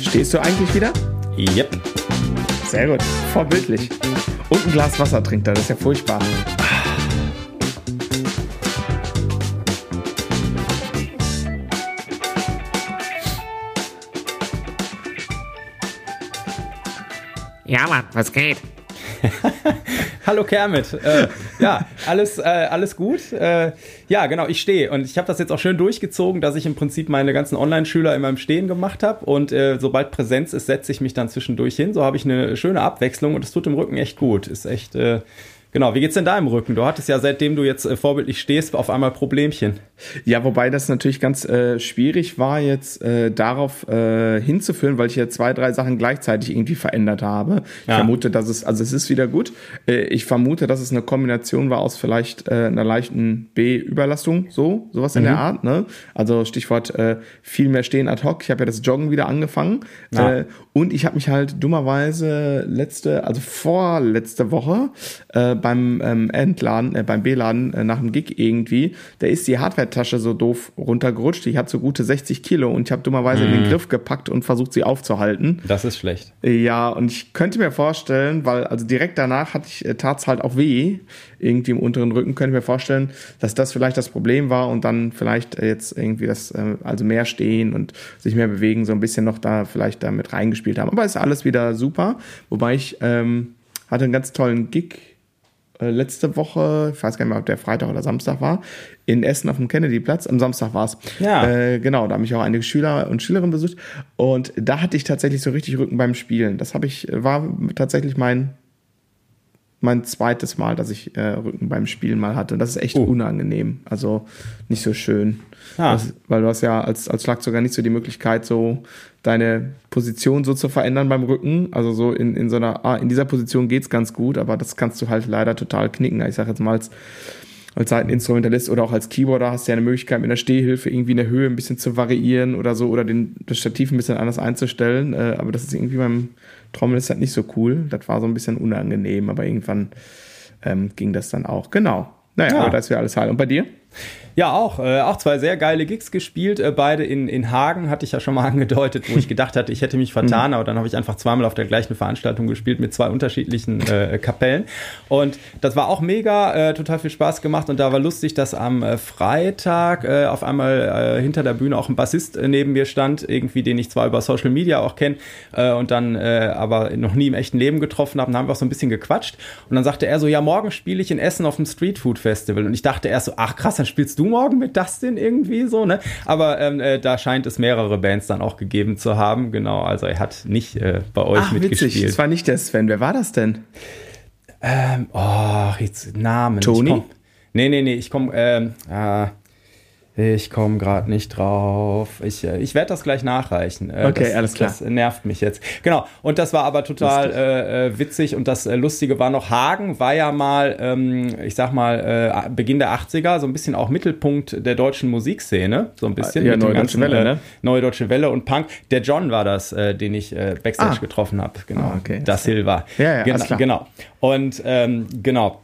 Stehst du eigentlich wieder? Yep. Sehr gut. Vorbildlich. Und ein Glas Wasser trinkt er, das ist ja furchtbar. Ja, Mann, was geht? Hallo Kermit. Äh, ja, alles, äh, alles gut. Äh, ja, genau, ich stehe. Und ich habe das jetzt auch schön durchgezogen, dass ich im Prinzip meine ganzen Online-Schüler in meinem Stehen gemacht habe. Und äh, sobald Präsenz ist, setze ich mich dann zwischendurch hin. So habe ich eine schöne Abwechslung und es tut im Rücken echt gut. Ist echt äh, Genau, wie geht's denn da im Rücken? Du hattest ja, seitdem du jetzt äh, vorbildlich stehst, auf einmal Problemchen. Ja, wobei das natürlich ganz äh, schwierig war, jetzt äh, darauf äh, hinzuführen, weil ich ja zwei, drei Sachen gleichzeitig irgendwie verändert habe. Ich Ja. vermute, dass es, also es ist wieder gut. Äh, ich vermute, dass es eine Kombination war aus vielleicht äh, einer leichten B-Überlastung, so, sowas in der Art, ne? Also Stichwort äh, viel mehr stehen ad hoc. Ich habe ja das Joggen wieder angefangen. Ja. Äh, und ich habe mich halt dummerweise letzte, also vorletzte Woche äh, beim ähm, Endladen, äh, beim B-Laden äh, nach dem Gig irgendwie, da ist die Hardware-Tasche so doof runtergerutscht. Die hat so gute 60 Kilo und ich habe dummerweise in den Griff gepackt und versucht, sie aufzuhalten. Das ist schlecht. Ja, und ich könnte mir vorstellen, weil also direkt danach hatte ich, äh, tat's halt auch weh, irgendwie im unteren Rücken, könnte ich mir vorstellen, dass das vielleicht das Problem war und dann vielleicht äh, jetzt irgendwie das, äh, also mehr stehen und sich mehr bewegen, so ein bisschen noch da vielleicht da mit reingespielt haben. Aber ist alles wieder super, wobei ich ähm, hatte einen ganz tollen Gig äh, letzte Woche, ich weiß gar nicht mehr, ob der Freitag oder Samstag war, in Essen auf dem Kennedy-Platz. Am Samstag war es. Ja. Äh, genau, da habe ich auch einige Schüler und Schülerinnen besucht. Und da hatte ich tatsächlich so richtig Rücken beim Spielen. Das habe ich, war tatsächlich mein, mein zweites Mal, dass ich äh, Rücken beim Spielen mal hatte. Und das ist echt Oh. unangenehm. Also nicht so schön. Ah. Das, weil du hast ja als, als Schlagzeuger nicht so die Möglichkeit, so deine Position so zu verändern beim Rücken. Also so in, in so einer, ah, in dieser Position geht's ganz gut, aber das kannst du halt leider total knicken. Ich sage jetzt mal als, als Seiteninstrumentalist oder auch als Keyboarder hast du ja eine Möglichkeit, mit einer Stehhilfe irgendwie eine Höhe ein bisschen zu variieren oder so oder den, das Stativ ein bisschen anders einzustellen. Äh, aber das ist irgendwie beim Trommeln ist halt nicht so cool. Das war so ein bisschen unangenehm, aber irgendwann ähm, ging das dann auch. Genau. Naja, Ja. aber das wäre alles heil. Und bei dir? Ja, auch. Äh, auch zwei sehr geile Gigs gespielt. Äh, beide in, in Hagen, hatte ich ja schon mal angedeutet, wo ich gedacht hatte, ich hätte mich vertan, aber dann habe ich einfach zweimal auf der gleichen Veranstaltung gespielt mit zwei unterschiedlichen äh, Kapellen. Und das war auch mega, äh, total viel Spaß gemacht. Und da war lustig, dass am äh, Freitag äh, auf einmal äh, hinter der Bühne auch ein Bassist äh, neben mir stand, irgendwie, den ich zwar über Social Media auch kenne äh, und dann äh, aber noch nie im echten Leben getroffen habe. Und dann haben wir auch so ein bisschen gequatscht. Und dann sagte er so, ja, morgen spiele ich in Essen auf dem Street Food Festival. Und ich dachte erst so, ach krass, dann spielst du morgen mit Dustin irgendwie so, ne? Aber ähm, äh, da scheint es mehrere Bands dann auch gegeben zu haben. Genau, also er hat nicht äh, bei euch Ach, witzig. mitgespielt. Das war nicht der Sven. Wer war das denn? Ähm, oh, jetzt Namen. Toni? Nee, nee, nee, ich komme ähm, äh, ich komme gerade nicht drauf. Ich, äh, ich werde das gleich nachreichen. Äh, Okay, das, alles klar. Das nervt mich jetzt. Genau. Und das war aber total äh, äh, witzig. Und das Lustige war noch, Hagen war ja mal, ähm, ich sag mal, äh, Beginn der 80er, so ein bisschen auch Mittelpunkt der deutschen Musikszene. So ein bisschen. Ja, mit Neue Deutsche Welle, ne? Neue Deutsche Welle und Punk. Der John war das, äh, den ich Backstage Ah. getroffen habe. Genau. Ah, okay. Da Silva. Ja, ja, genau, genau. Und ähm, genau.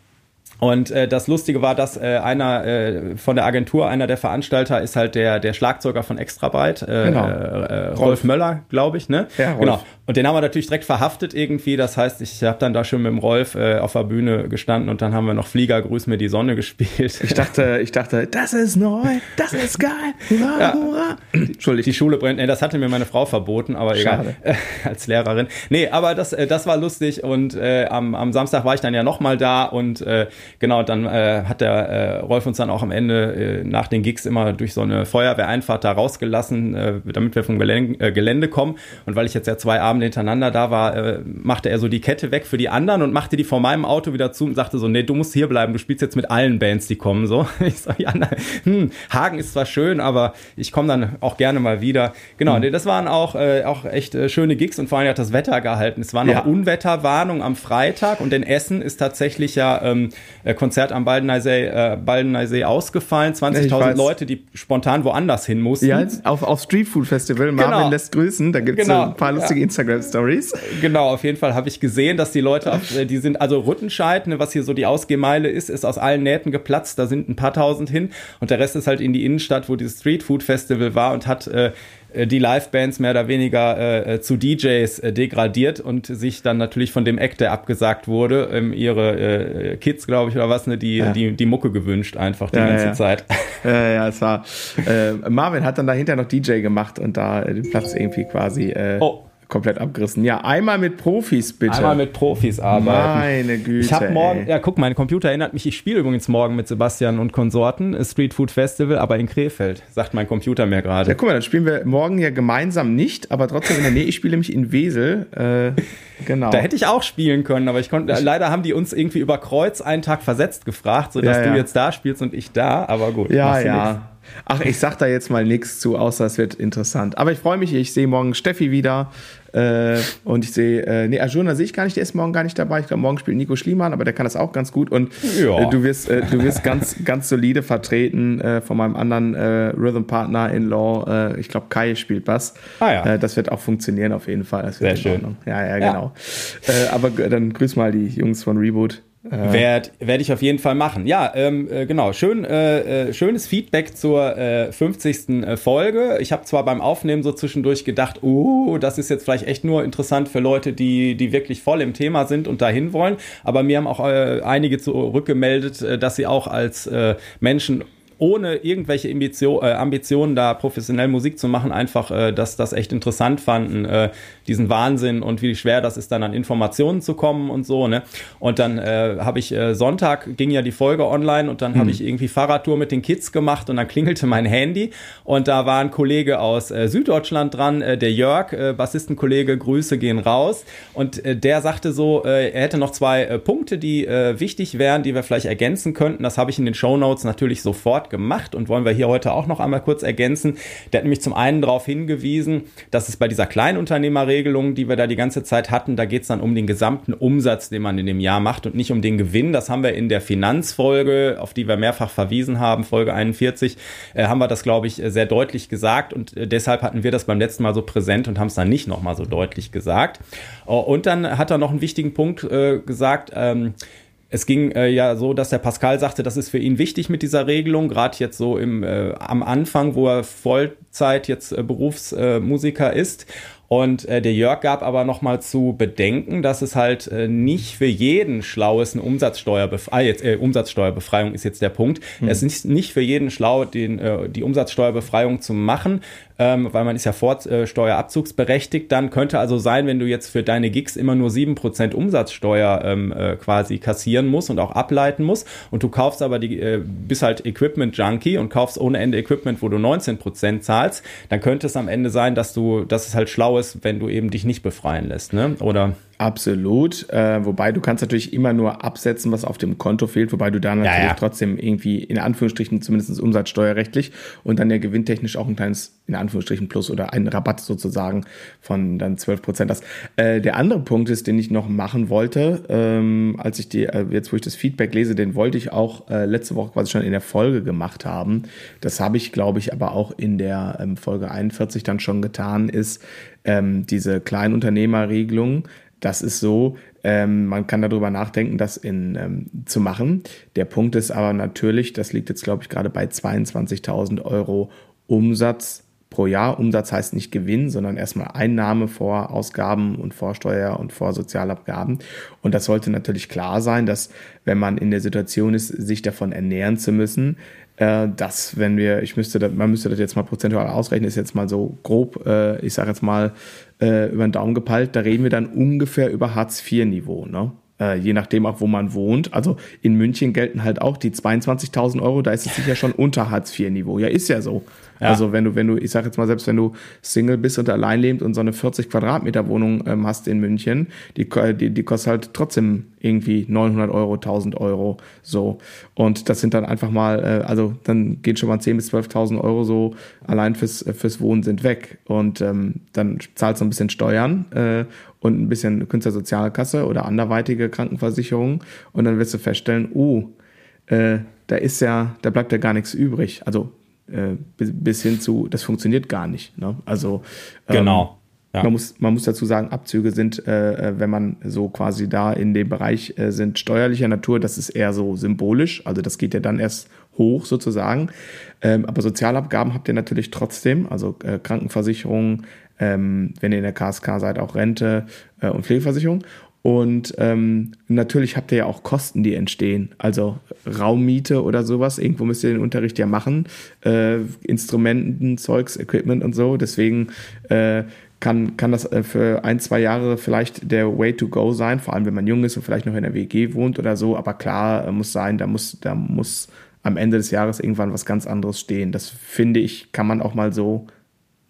Und äh, das Lustige war, dass äh, einer äh, von der Agentur, einer der Veranstalter, ist halt der, der Schlagzeuger von Extrabyte, äh, Genau. äh, Rolf. Rolf. Möller, glaube ich, ne? Ja, Rolf. Genau. Und den haben wir natürlich direkt verhaftet irgendwie. Das heißt, ich habe dann da schon mit dem Rolf äh, auf der Bühne gestanden und dann haben wir noch Flieger, Grüß mir die Sonne gespielt. Ich dachte, ich dachte, das ist neu, das ist geil. Hurra, Ja. hurra. Entschuldigung. Die Schule brennt. Nee, das hatte mir meine Frau verboten, aber egal. Schade. als Lehrerin. Nee, aber das, äh, das war lustig und äh, am, am Samstag war ich dann ja nochmal da und äh, genau, dann äh, hat der äh, Rolf uns dann auch am Ende äh, nach den Gigs immer durch so eine Feuerwehreinfahrt da rausgelassen, äh, damit wir vom Gelände, äh, Gelände kommen. Und weil ich jetzt ja zwei Abende hintereinander da war, äh, machte er so die Kette weg für die anderen und machte die vor meinem Auto wieder zu und sagte so, nee, du musst hier bleiben, du spielst jetzt mit allen Bands, die kommen. So, ich so, ja, na, hm, Hagen ist zwar schön, aber ich komme dann auch gerne mal wieder. Genau, nee, das waren auch, äh, auch echt äh, schöne Gigs und vor allem hat das Wetter gehalten. Es war noch Ja. Unwetterwarnung am Freitag und in Essen ist tatsächlich ja ähm, äh, Konzert am Baldeneysee, äh, Baldeneysee ausgefallen. Ich 20.000 weiß. Leute, die spontan woanders hin mussten. Ja, auf, auf Street Food Festival. Marvin Genau. lässt grüßen. Da gibt es Genau. ein paar lustige Ja. Instagram Stories. Genau, auf jeden Fall habe ich gesehen, dass die Leute, auf, äh, die sind, also Rüttenscheid, ne, was hier so die Ausgehmeile ist, ist aus allen Nähten geplatzt. Da sind ein paar tausend hin und der Rest ist halt in die Innenstadt, wo dieses Street Food Festival war und hat äh, äh, die Live-Bands mehr oder weniger äh, äh, zu DJs äh, degradiert und sich dann natürlich von dem Act, der abgesagt wurde, ähm, ihre äh, Kids, glaube ich, oder was, ne, die, ja. die, die Mucke gewünscht einfach die ja, ganze ja. Zeit. Ja, ja, es war. Marvin hat dann dahinter noch DJ gemacht und da den Platz irgendwie quasi. oh komplett abgerissen. Ja, einmal mit Profis bitte. Einmal mit Profis arbeiten. Meine Güte. Ich habe morgen, ey. ja, guck, mein Computer erinnert mich, ich spiele übrigens morgen mit Sebastian und Konsorten Street Food Festival, aber in Krefeld, sagt mein Computer mir gerade. Ja, guck mal, dann spielen wir morgen ja gemeinsam nicht, aber trotzdem in der Nähe. Ich spiele nämlich in Wesel. Äh, genau. Da hätte ich auch spielen können, aber ich konnte, leider haben die uns irgendwie über Kreuz einen Tag versetzt gefragt, sodass ja, ja. du jetzt da spielst und ich da, aber gut. Ja, ja. Nix. Ach, ich sag da jetzt mal nichts zu, außer es wird interessant. Aber ich freue mich, ich sehe morgen Steffi wieder. Äh, und ich sehe, äh, nee, Arjuna sehe ich gar nicht, der ist morgen gar nicht dabei. Ich glaube, morgen spielt Nico Schliemann, aber der kann das auch ganz gut. Und ja. äh, du wirst, äh, du wirst ganz, ganz solide vertreten äh, von meinem anderen äh, Rhythm-Partner in Law. Äh, ich glaube, Kai spielt Bass. Ah, ja. Äh, das wird auch funktionieren auf jeden Fall. Sehr schön. Ja, ja, genau. Ja. Äh, aber dann grüß mal die Jungs von Reboot. Äh. Werde werd ich auf jeden Fall machen. Ja, ähm, äh, genau. Schön, äh, äh schönes Feedback zur äh, 50. Äh, Folge. Ich habe zwar beim Aufnehmen so zwischendurch gedacht, oh, das ist jetzt vielleicht echt nur interessant für Leute, die, die wirklich voll im Thema sind und dahin wollen. Aber mir haben auch äh, einige zurückgemeldet, äh, dass sie auch als äh, Menschen ohne irgendwelche Ambition, äh, Ambitionen, da professionell Musik zu machen, einfach, äh, dass das echt interessant fanden, äh, diesen Wahnsinn und wie schwer das ist, dann an Informationen zu kommen und so. Ne? Und dann äh, habe ich äh, Sonntag ging ja die Folge online und dann mhm. habe ich irgendwie Fahrradtour mit den Kids gemacht und dann klingelte mein Handy und da war ein Kollege aus äh, Süddeutschland dran, äh, der Jörg, äh, Bassistenkollege, Grüße gehen raus und äh, der sagte so, äh, er hätte noch zwei äh, Punkte, die äh, wichtig wären, die wir vielleicht ergänzen könnten. Das habe ich in den Show Notes natürlich sofort gemacht und wollen wir hier heute auch noch einmal kurz ergänzen. Der hat nämlich zum einen darauf hingewiesen, dass es bei dieser Kleinunternehmerregelung, die wir da die ganze Zeit hatten, da geht es dann um den gesamten Umsatz, den man in dem Jahr macht und nicht um den Gewinn. Das haben wir in der Finanzfolge, auf die wir mehrfach verwiesen haben, Folge 41, äh, haben wir das, glaube ich, sehr deutlich gesagt und äh, deshalb hatten wir das beim letzten Mal so präsent und haben es dann nicht nochmal so deutlich gesagt. Oh, und dann hat er noch einen wichtigen Punkt äh, gesagt, ähm, es ging äh, ja so, dass der Pascal sagte, das ist für ihn wichtig mit dieser Regelung, gerade jetzt so im äh, am Anfang, wo er Vollzeit jetzt äh, Berufsmusiker äh, ist. Und äh, der Jörg gab aber noch mal zu bedenken, dass es halt äh, nicht für jeden schlau ist, eine Umsatzsteuerbefreiung, ah, jetzt, äh, Umsatzsteuerbefreiung ist jetzt der Punkt. Hm. Es ist nicht für jeden schlau, den, äh, die Umsatzsteuerbefreiung zu machen, ähm, weil man ist ja Vorsteuerabzugsberechtigt. Dann könnte also sein, wenn du jetzt für deine Gigs immer nur sieben Prozent Umsatzsteuer ähm, äh, quasi kassieren musst und auch ableiten musst und du kaufst aber die, äh, bist halt Equipment-Junkie und kaufst ohne Ende Equipment, wo du 19 Prozent zahlst, dann könnte es am Ende sein, dass du, dass es halt schlau ist, wenn du eben dich nicht befreien lässt, ne? Oder? Absolut. Äh, wobei du kannst natürlich immer nur absetzen, was auf dem Konto fehlt, wobei du da natürlich ja, ja. trotzdem irgendwie in Anführungsstrichen zumindest umsatzsteuerrechtlich und dann ja gewinntechnisch auch ein kleines in Anführungsstrichen Plus oder einen Rabatt sozusagen von dann 12 Prozent hast. Äh, der andere Punkt ist, den ich noch machen wollte, ähm, als ich die, äh, jetzt wo ich das Feedback lese, den wollte ich auch äh, letzte Woche quasi schon in der Folge gemacht haben. Das habe ich, glaube ich, aber auch in der ähm, Folge 41 dann schon getan, ist ähm, diese Kleinunternehmerregelung das ist so, ähm, man kann darüber nachdenken, das in, ähm, zu machen. Der Punkt ist aber natürlich, das liegt jetzt, glaube ich, gerade bei 22.000 Euro Umsatz pro Jahr. Umsatz heißt nicht Gewinn, sondern erstmal Einnahme vor Ausgaben und vor Steuer und vor Sozialabgaben. Und das sollte natürlich klar sein, dass wenn man in der Situation ist, sich davon ernähren zu müssen, äh, dass wenn wir, ich müsste, man müsste das jetzt mal prozentual ausrechnen, ist jetzt mal so grob, äh, ich sage jetzt mal äh, über den Daumen gepeilt, da reden wir dann ungefähr über Hartz-IV-Niveau, ne? Je nachdem auch, wo man wohnt. Also in München gelten halt auch die 22.000 Euro, da ist es sicher schon unter Hartz-IV-Niveau. Ja, ist ja so. Ja. Also wenn du, wenn du, ich sag jetzt mal, selbst wenn du Single bist und allein lebst und so eine 40 Quadratmeter Wohnung ähm, hast in München, die, die, die kostet halt trotzdem irgendwie 900 Euro, 1000 Euro, so. Und das sind dann einfach mal, äh, also dann gehen schon mal 10.000 bis 12.000 Euro so allein fürs, äh, fürs Wohnen sind weg. Und ähm, dann zahlst du ein bisschen Steuern äh, und ein bisschen Künstlersozialkasse oder anderweitige Krankenversicherung und dann wirst du feststellen, uh, äh, da ist ja, da bleibt ja gar nichts übrig. Also äh, bis hin zu, das funktioniert gar nicht. Ne? Also ähm, genau. Ja. Man, muss, man muss dazu sagen, Abzüge sind, äh, äh, wenn man so quasi da in dem Bereich äh, sind, steuerlicher Natur, das ist eher so symbolisch. Also das geht ja dann erst hoch sozusagen. Ähm, aber Sozialabgaben habt ihr natürlich trotzdem, also äh, Krankenversicherung, ähm, wenn ihr in der KSK seid, auch Rente äh, und Pflegeversicherung. Und ähm, natürlich habt ihr ja auch Kosten, die entstehen. Also Raummiete oder sowas. Irgendwo müsst ihr den Unterricht ja machen. Äh, Instrumenten, Zeugs, Equipment und so. Deswegen äh, kann, kann das äh, für ein, zwei Jahre vielleicht der Way to go sein. Vor allem, wenn man jung ist und vielleicht noch in der WG wohnt oder so. Aber klar äh, muss sein, da muss, da muss am Ende des Jahres irgendwann was ganz anderes stehen. Das finde ich, kann man auch mal so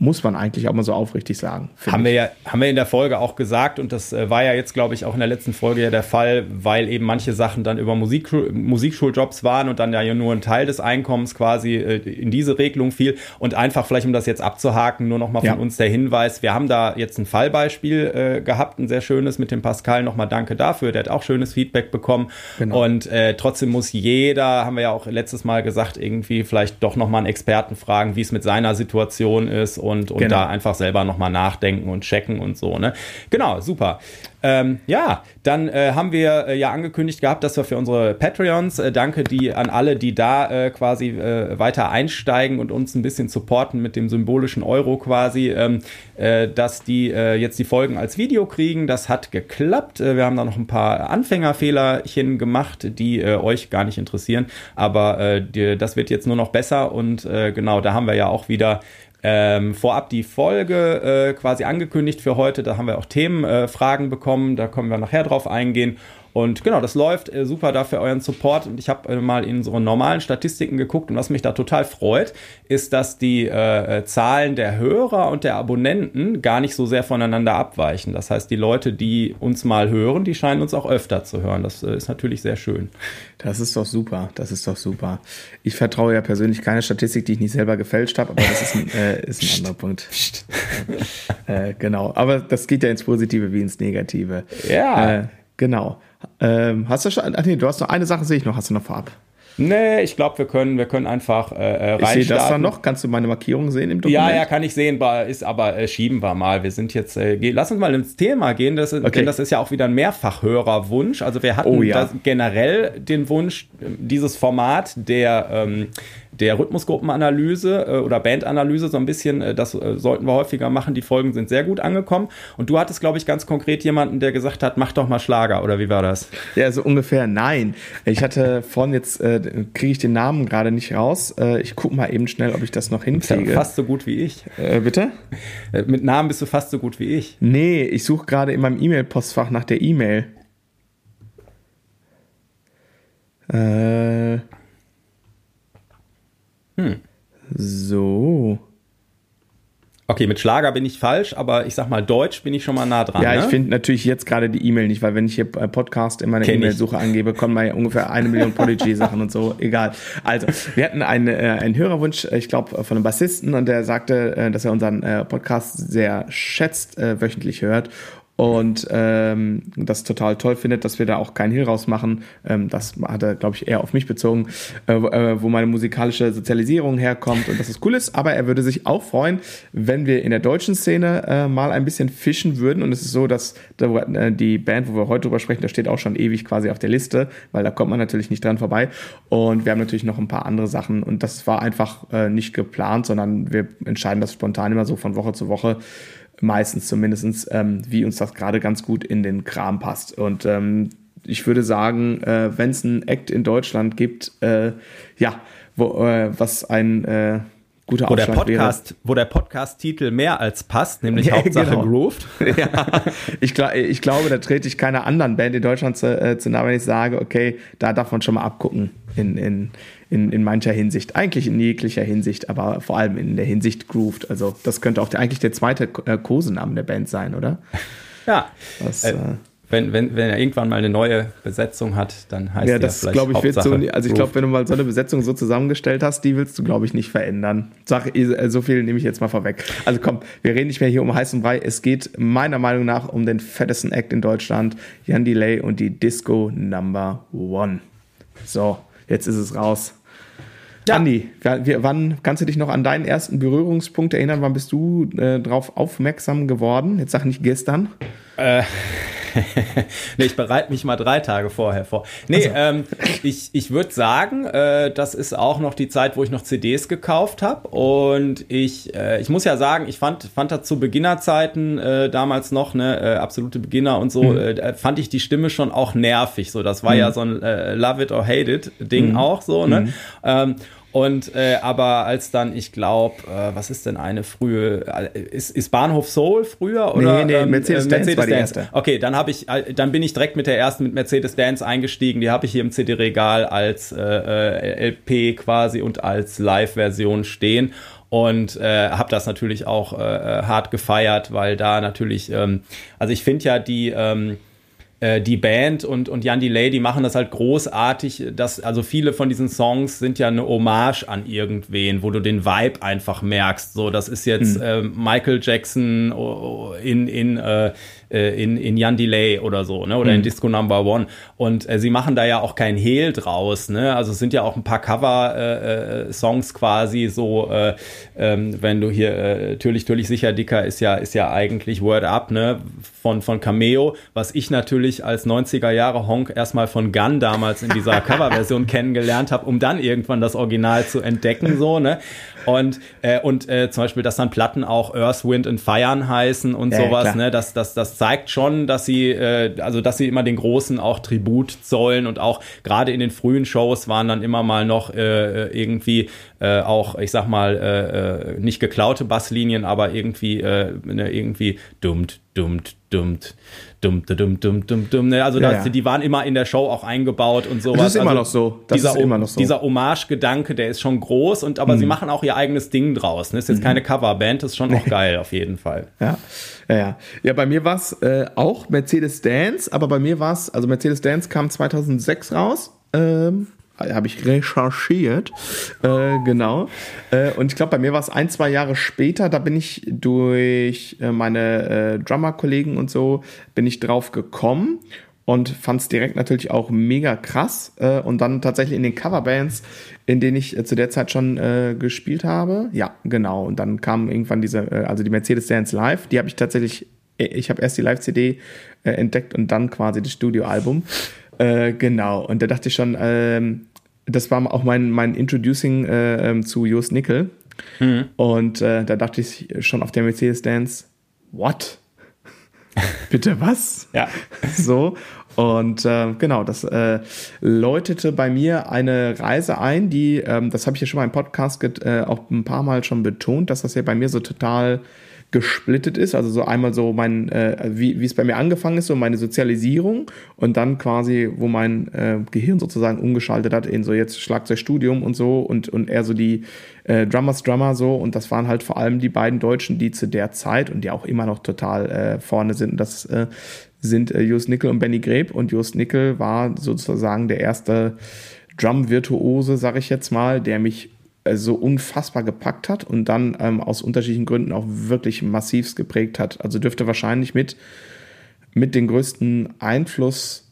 muss man eigentlich auch mal so aufrichtig sagen. Haben wir ja, haben wir in der Folge auch gesagt und das äh, war ja jetzt, glaube ich, auch in der letzten Folge ja der Fall, weil eben manche Sachen dann über Musik, Musikschuljobs waren und dann ja nur ein Teil des Einkommens quasi äh, in diese Regelung fiel und einfach vielleicht, um das jetzt abzuhaken, nur noch mal von ja. uns der Hinweis, wir haben da jetzt ein Fallbeispiel äh, gehabt, ein sehr schönes mit dem Pascal, nochmal danke dafür, der hat auch schönes Feedback bekommen genau. und äh, trotzdem muss jeder, haben wir ja auch letztes Mal gesagt, irgendwie vielleicht doch nochmal einen Experten fragen, wie es mit seiner Situation ist und, und genau. da einfach selber nochmal nachdenken und checken und so. Ne? Genau, super. Ähm, ja, dann äh, haben wir äh, ja angekündigt gehabt, dass wir für unsere Patreons, äh, danke die an alle, die da äh, quasi äh, weiter einsteigen und uns ein bisschen supporten mit dem symbolischen Euro quasi, ähm, äh, dass die jetzt die Folgen als Video kriegen. Das hat geklappt. wir haben da noch ein paar Anfängerfehlerchen gemacht, die euch gar nicht interessieren, aber die, das wird jetzt nur noch besser und genau, da haben wir ja auch wieder ähm, vorab die Folge äh, quasi angekündigt für heute. Da haben wir auch Themenfragen äh, bekommen. Da können wir nachher drauf eingehen. Und genau, das läuft äh, super dafür euren Support. Und ich habe äh, mal in so normalen Statistiken geguckt und was mich da total freut, ist, dass die äh, äh, Zahlen der Hörer und der Abonnenten gar nicht so sehr voneinander abweichen. Das heißt, die Leute, die uns mal hören, die scheinen uns auch öfter zu hören. Das äh, ist natürlich sehr schön. Das ist doch super. Das ist doch super. Ich vertraue ja persönlich keine Statistik, die ich nicht selber gefälscht habe, aber das ist ein, äh, ist ein anderer Punkt. genau. Aber das geht ja ins Positive wie ins Negative. Ja. genau. Ähm, hast du schon, ach nee, du hast noch eine Sache, sehe ich noch, hast du noch vorab? Nee, ich glaube, wir können, wir können einfach äh, rein. Äh, ich sehe das dann noch. Kannst du meine Markierung sehen im Dokument? Ja, ja, kann ich sehen. Ist aber äh, schieben wir mal. Wir sind jetzt. Äh, lass uns mal ins Thema gehen. Das, okay. Denn das ist ja auch wieder ein Mehrfachhörerwunsch. Also wir hatten oh, ja. generell den Wunsch, dieses Format der ähm, der Rhythmusgruppenanalyse äh, oder Bandanalyse so ein bisschen, äh, das äh, sollten wir häufiger machen. Die Folgen sind sehr gut angekommen. Und du hattest, glaube ich, ganz konkret jemanden, der gesagt hat, mach doch mal Schlager, oder wie war das? Ja, so ungefähr. Nein. Ich hatte vorhin jetzt, äh, kriege ich den Namen gerade nicht raus. Äh, ich gucke mal eben schnell, ob ich das noch hinkriege. Ja fast so gut wie ich. Äh, bitte? Äh, mit Namen bist du fast so gut wie ich. Nee, ich suche gerade in meinem E-Mail-Postfach nach der E-Mail. Äh. Hm. So. Okay, mit Schlager bin ich falsch, aber ich sag mal, Deutsch bin ich schon mal nah dran. Ja, ne? ich finde natürlich jetzt gerade die E-Mail nicht, weil wenn ich hier Podcast in meiner E-Mail-Suche angebe, kommen mal ja ungefähr eine Million Prodigy-Sachen und so. Egal. Also, wir hatten einen, äh, einen Hörerwunsch, ich glaube, von einem Bassisten und der sagte, äh, dass er unseren äh, Podcast sehr schätzt, äh, wöchentlich hört und ähm, das total toll findet, dass wir da auch keinen Hehl rausmachen. Ähm, das hat er, glaube ich, eher auf mich bezogen, äh, äh, wo meine musikalische Sozialisierung herkommt und dass es cool ist. Aber er würde sich auch freuen, wenn wir in der deutschen Szene äh, mal ein bisschen fischen würden. Und es ist so, dass äh, die Band, wo wir heute drüber sprechen, da steht auch schon ewig quasi auf der Liste, weil da kommt man natürlich nicht dran vorbei. Und wir haben natürlich noch ein paar andere Sachen. Und das war einfach äh, nicht geplant, sondern wir entscheiden das spontan immer so von Woche zu Woche meistens zumindestens, ähm, wie uns das gerade ganz gut in den Kram passt. Und ähm, ich würde sagen, äh, wenn es ein Act in Deutschland gibt, äh, ja, wo, äh, was ein äh, guter wo der Podcast, wäre. Wo der Podcast-Titel mehr als passt, nämlich ja, Hauptsache genau. Grooved. ja, ich, ich, glaube, da trete ich keiner anderen Band in Deutschland zu, äh, zu nahe, wenn ich sage, okay, da darf man schon mal abgucken in, in, in, in mancher Hinsicht. Eigentlich in jeglicher Hinsicht, aber vor allem in der Hinsicht Grooved. Also das könnte auch der, eigentlich der zweite äh, Kosenamen der Band sein, oder? Ja. Das, äh, äh wenn, wenn, wenn er irgendwann mal eine neue Besetzung hat, dann heißt ja, das glaube ich wird so. Also ich glaube, wenn du mal so eine Besetzung so zusammengestellt hast, die willst du glaube ich nicht verändern. Sag, äh, so viel nehme ich jetzt mal vorweg. Also komm, wir reden nicht mehr hier um heißen Brei. Es geht meiner Meinung nach um den fettesten Act in Deutschland, Jan Delay und die Disco Number One. So, jetzt ist es raus. Ja. Andi, wann kannst du dich noch an deinen ersten Berührungspunkt erinnern? Wann bist du äh, darauf aufmerksam geworden? Jetzt sag nicht gestern. Äh, nee, ich bereite mich mal drei Tage vorher vor. Nee, also. ähm, ich, ich würde sagen, äh, das ist auch noch die Zeit, wo ich noch CDs gekauft habe. Und ich, äh, ich muss ja sagen, ich fand, fand das zu Beginnerzeiten äh, damals noch, ne, äh, absolute Beginner und so, mhm. äh, fand ich die Stimme schon auch nervig. So, das war mhm. ja so ein äh, Love it or hate it Ding mhm. auch so, ne? Mhm. Ähm, und äh, aber als dann, ich glaube, äh, was ist denn eine frühe, äh, ist, ist Bahnhof Soul früher oder nee, nee, ähm, Mercedes, äh, Mercedes Dance, Dance. Okay, dann habe ich, äh, dann bin ich direkt mit der ersten mit Mercedes Dance eingestiegen. Die habe ich hier im CD-Regal als äh, äh LP quasi und als Live-Version stehen und äh, habe das natürlich auch äh, hart gefeiert, weil da natürlich, ähm, also ich finde ja die ähm, äh, die Band und, und Jan Delay, die machen das halt großartig. Dass, also viele von diesen Songs sind ja eine Hommage an irgendwen, wo du den Vibe einfach merkst. So, das ist jetzt hm. äh, Michael Jackson oh, oh, in, in äh, äh, in, in Jan Delay oder so, ne? Oder mhm. in Disco Number One. Und äh, sie machen da ja auch kein Hehl draus, ne? Also es sind ja auch ein paar Cover-Songs äh, äh quasi so, äh, ähm, wenn du hier äh, Türlich, Türlich sicher dicker ist ja, ist ja eigentlich Word Up, ne? Von, von Cameo, was ich natürlich als 90er Jahre Honk erstmal von Gun damals in dieser Coverversion kennengelernt habe, um dann irgendwann das Original zu entdecken, so, ne? Und, äh, und äh, zum Beispiel, dass dann Platten auch Earth, Wind and Fire heißen und ja, sowas, ne? Das, das, das zeigt schon, dass sie, äh, also dass sie immer den Großen auch Tribut zollen und auch gerade in den frühen Shows waren dann immer mal noch äh, irgendwie äh, auch, ich sag mal, äh, äh nicht geklaute Basslinien, aber irgendwie, äh, ne, irgendwie dummt, dummt, dummt dumm, dumm, dumm, dumm, dumm. Ne? Also ja, das, ja. die waren immer in der Show auch eingebaut und sowas. Das ist immer also noch so. Das dieser, ist immer noch so. Dieser Hommage-Gedanke, der ist schon groß und aber mhm. sie machen auch ihr eigenes Ding draus. Ne? Ist jetzt mhm. keine Coverband, ist schon auch geil auf jeden Fall. Ja, ja, ja. Ja, bei mir war es äh, auch Mercedes Dance, aber bei mir war es, also Mercedes Dance kam 2006 raus. Ähm, habe ich recherchiert. Äh, genau. Äh, und ich glaube, bei mir war es ein, zwei Jahre später, da bin ich durch äh, meine äh, Drummer-Kollegen und so, bin ich drauf gekommen und fand es direkt natürlich auch mega krass. Äh, und dann tatsächlich in den Coverbands, in denen ich äh, zu der Zeit schon äh, gespielt habe. Ja, genau. Und dann kam irgendwann diese, äh, also die Mercedes Dance Live, die habe ich tatsächlich, äh, ich habe erst die Live-CD äh, entdeckt und dann quasi das Studioalbum. Äh, genau. Und da dachte ich schon, ähm, das war auch mein, mein Introducing äh, ähm, zu Jost Nickel. Mhm. Und äh, da dachte ich schon auf der Mercedes Dance, what? Bitte was? ja. So. Und äh, genau, das äh, läutete bei mir eine Reise ein, die, ähm, das habe ich ja schon mal im Podcast äh, auch ein paar Mal schon betont, dass das ja bei mir so total gesplittet ist. Also so einmal so mein, äh, wie, wie es bei mir angefangen ist, so meine Sozialisierung und dann quasi, wo mein äh, Gehirn sozusagen umgeschaltet hat in so jetzt Schlagzeugstudium und so und, und eher so die äh, Drummers Drummer so und das waren halt vor allem die beiden Deutschen, die zu der Zeit und die auch immer noch total äh, vorne sind. Das äh, sind äh, Just Nickel und Benny Greb und Just Nickel war sozusagen der erste Drum-Virtuose, sag ich jetzt mal, der mich so unfassbar gepackt hat und dann ähm, aus unterschiedlichen Gründen auch wirklich massivst geprägt hat. Also dürfte wahrscheinlich mit, mit den größten Einfluss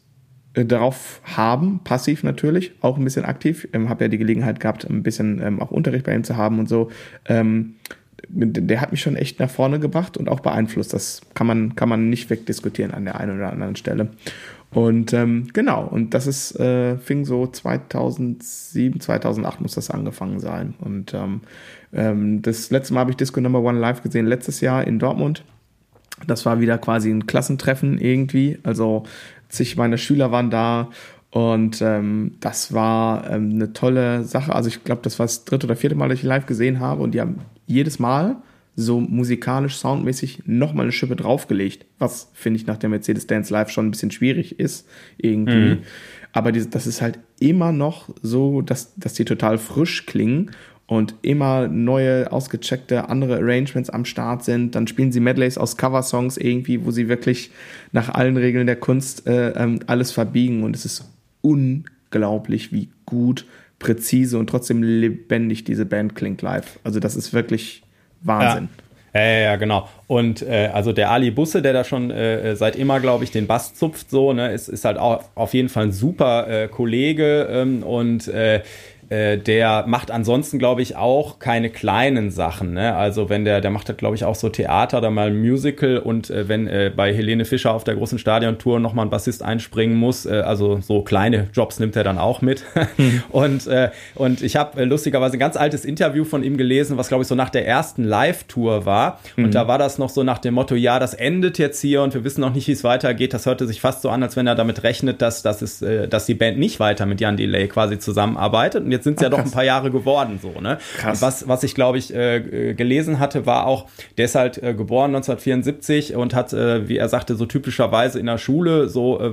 äh, darauf haben, passiv natürlich, auch ein bisschen aktiv. Ähm, Habe ja die Gelegenheit gehabt, ein bisschen ähm, auch Unterricht bei ihm zu haben und so. Ähm, der hat mich schon echt nach vorne gebracht und auch beeinflusst. Das kann man, kann man nicht wegdiskutieren an der einen oder anderen Stelle. Und ähm, genau, und das ist, äh, fing so 2007, 2008 muss das angefangen sein. Und ähm, ähm, das letzte Mal habe ich Disco Number One live gesehen, letztes Jahr in Dortmund. Das war wieder quasi ein Klassentreffen irgendwie. Also zig meiner Schüler waren da und ähm, das war ähm, eine tolle Sache. Also ich glaube, das war das dritte oder vierte Mal, dass ich live gesehen habe. Und die haben jedes Mal so musikalisch, soundmäßig nochmal eine Schippe draufgelegt, was finde ich nach der Mercedes Dance Live schon ein bisschen schwierig ist, irgendwie. Mhm. Aber die, das ist halt immer noch so, dass, dass die total frisch klingen und immer neue, ausgecheckte, andere Arrangements am Start sind. Dann spielen sie Medleys aus Coversongs irgendwie, wo sie wirklich nach allen Regeln der Kunst äh, ähm, alles verbiegen und es ist unglaublich, wie gut, präzise und trotzdem lebendig diese Band klingt live. Also das ist wirklich Wahnsinn. Ja. Ja, ja, genau. Und äh, also der Ali Busse, der da schon äh, seit immer, glaube ich, den Bass zupft, so, ne, ist, ist halt auch auf jeden Fall ein super äh, Kollege ähm, und äh, äh, der macht ansonsten, glaube ich, auch keine kleinen Sachen. Ne? Also wenn der, der macht, glaube ich, auch so Theater oder mal ein Musical und äh, wenn äh, bei Helene Fischer auf der großen Stadiontour nochmal ein Bassist einspringen muss, äh, also so kleine Jobs nimmt er dann auch mit. Mhm. und, äh, und ich habe äh, lustigerweise ein ganz altes Interview von ihm gelesen, was, glaube ich, so nach der ersten Live-Tour war. Mhm. Und da war das noch so nach dem Motto, ja, das endet jetzt hier und wir wissen noch nicht, wie es weitergeht. Das hörte sich fast so an, als wenn er damit rechnet, dass, dass, es, äh, dass die Band nicht weiter mit Jan Delay quasi zusammenarbeitet. Und jetzt sind es ja doch ein paar Jahre geworden, so, ne? Krass. Was, was ich, glaube ich, äh, gelesen hatte, war auch, der ist halt äh, geboren 1974 und hat, äh, wie er sagte, so typischerweise in der Schule, so äh,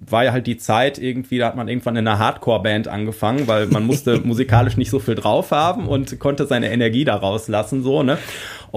war ja halt die Zeit irgendwie, da hat man irgendwann in einer Hardcore-Band angefangen, weil man musste musikalisch nicht so viel drauf haben und konnte seine Energie daraus lassen, so, ne?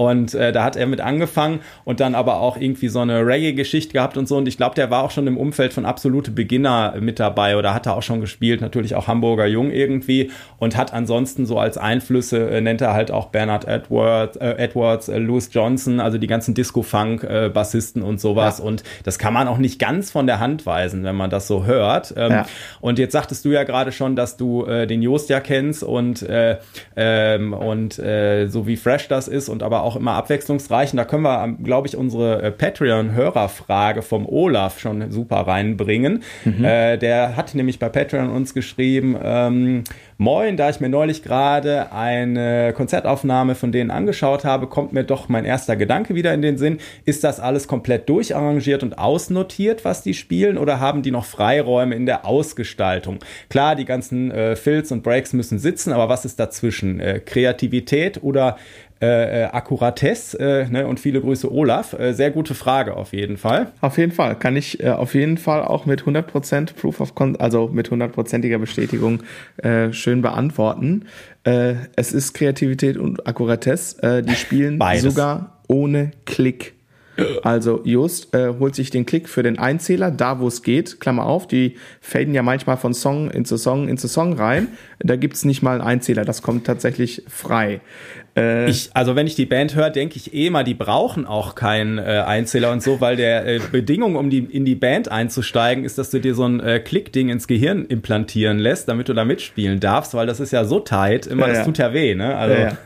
Und äh, da hat er mit angefangen und dann aber auch irgendwie so eine Reggae-Geschichte gehabt und so. Und ich glaube, der war auch schon im Umfeld von absolute Beginner mit dabei oder hat er auch schon gespielt, natürlich auch Hamburger Jung irgendwie und hat ansonsten so als Einflüsse, äh, nennt er halt auch Bernard Edwards, äh, Edwards äh, Louis Johnson, also die ganzen Disco-Funk-Bassisten und sowas. Ja. Und das kann man auch nicht ganz von der Hand weisen, wenn man das so hört. Ähm, ja. Und jetzt sagtest du ja gerade schon, dass du äh, den Jost ja kennst und, äh, ähm, und äh, so wie fresh das ist und aber auch auch immer abwechslungsreich. Und da können wir, glaube ich, unsere äh, Patreon-Hörerfrage vom Olaf schon super reinbringen. Mhm. Äh, der hat nämlich bei Patreon uns geschrieben, ähm, Moin, da ich mir neulich gerade eine Konzertaufnahme von denen angeschaut habe, kommt mir doch mein erster Gedanke wieder in den Sinn. Ist das alles komplett durcharrangiert und ausnotiert, was die spielen, oder haben die noch Freiräume in der Ausgestaltung? Klar, die ganzen äh, Fills und Breaks müssen sitzen, aber was ist dazwischen? Äh, Kreativität oder äh, äh, Akkuratesse äh, ne, und viele Grüße Olaf. Äh, sehr gute Frage auf jeden Fall. Auf jeden Fall. Kann ich äh, auf jeden Fall auch mit 100% Proof of Con also mit 100%iger Bestätigung äh, schön beantworten. Äh, es ist Kreativität und Akkuratesse. Äh, die spielen Beides. sogar ohne Klick. Also Just äh, holt sich den Klick für den Einzähler, da wo es geht, Klammer auf, die faden ja manchmal von Song in Song in Song rein. Da gibt's nicht mal einen Einzähler, das kommt tatsächlich frei. Äh, ich, also wenn ich die Band höre, denke ich eh mal, die brauchen auch keinen äh, Einzähler und so, weil der äh, Bedingung, um die, in die Band einzusteigen, ist, dass du dir so ein äh, Klickding ins Gehirn implantieren lässt, damit du da mitspielen darfst, weil das ist ja so tight, immer, ja, das tut ja weh, ne? Also. Ja,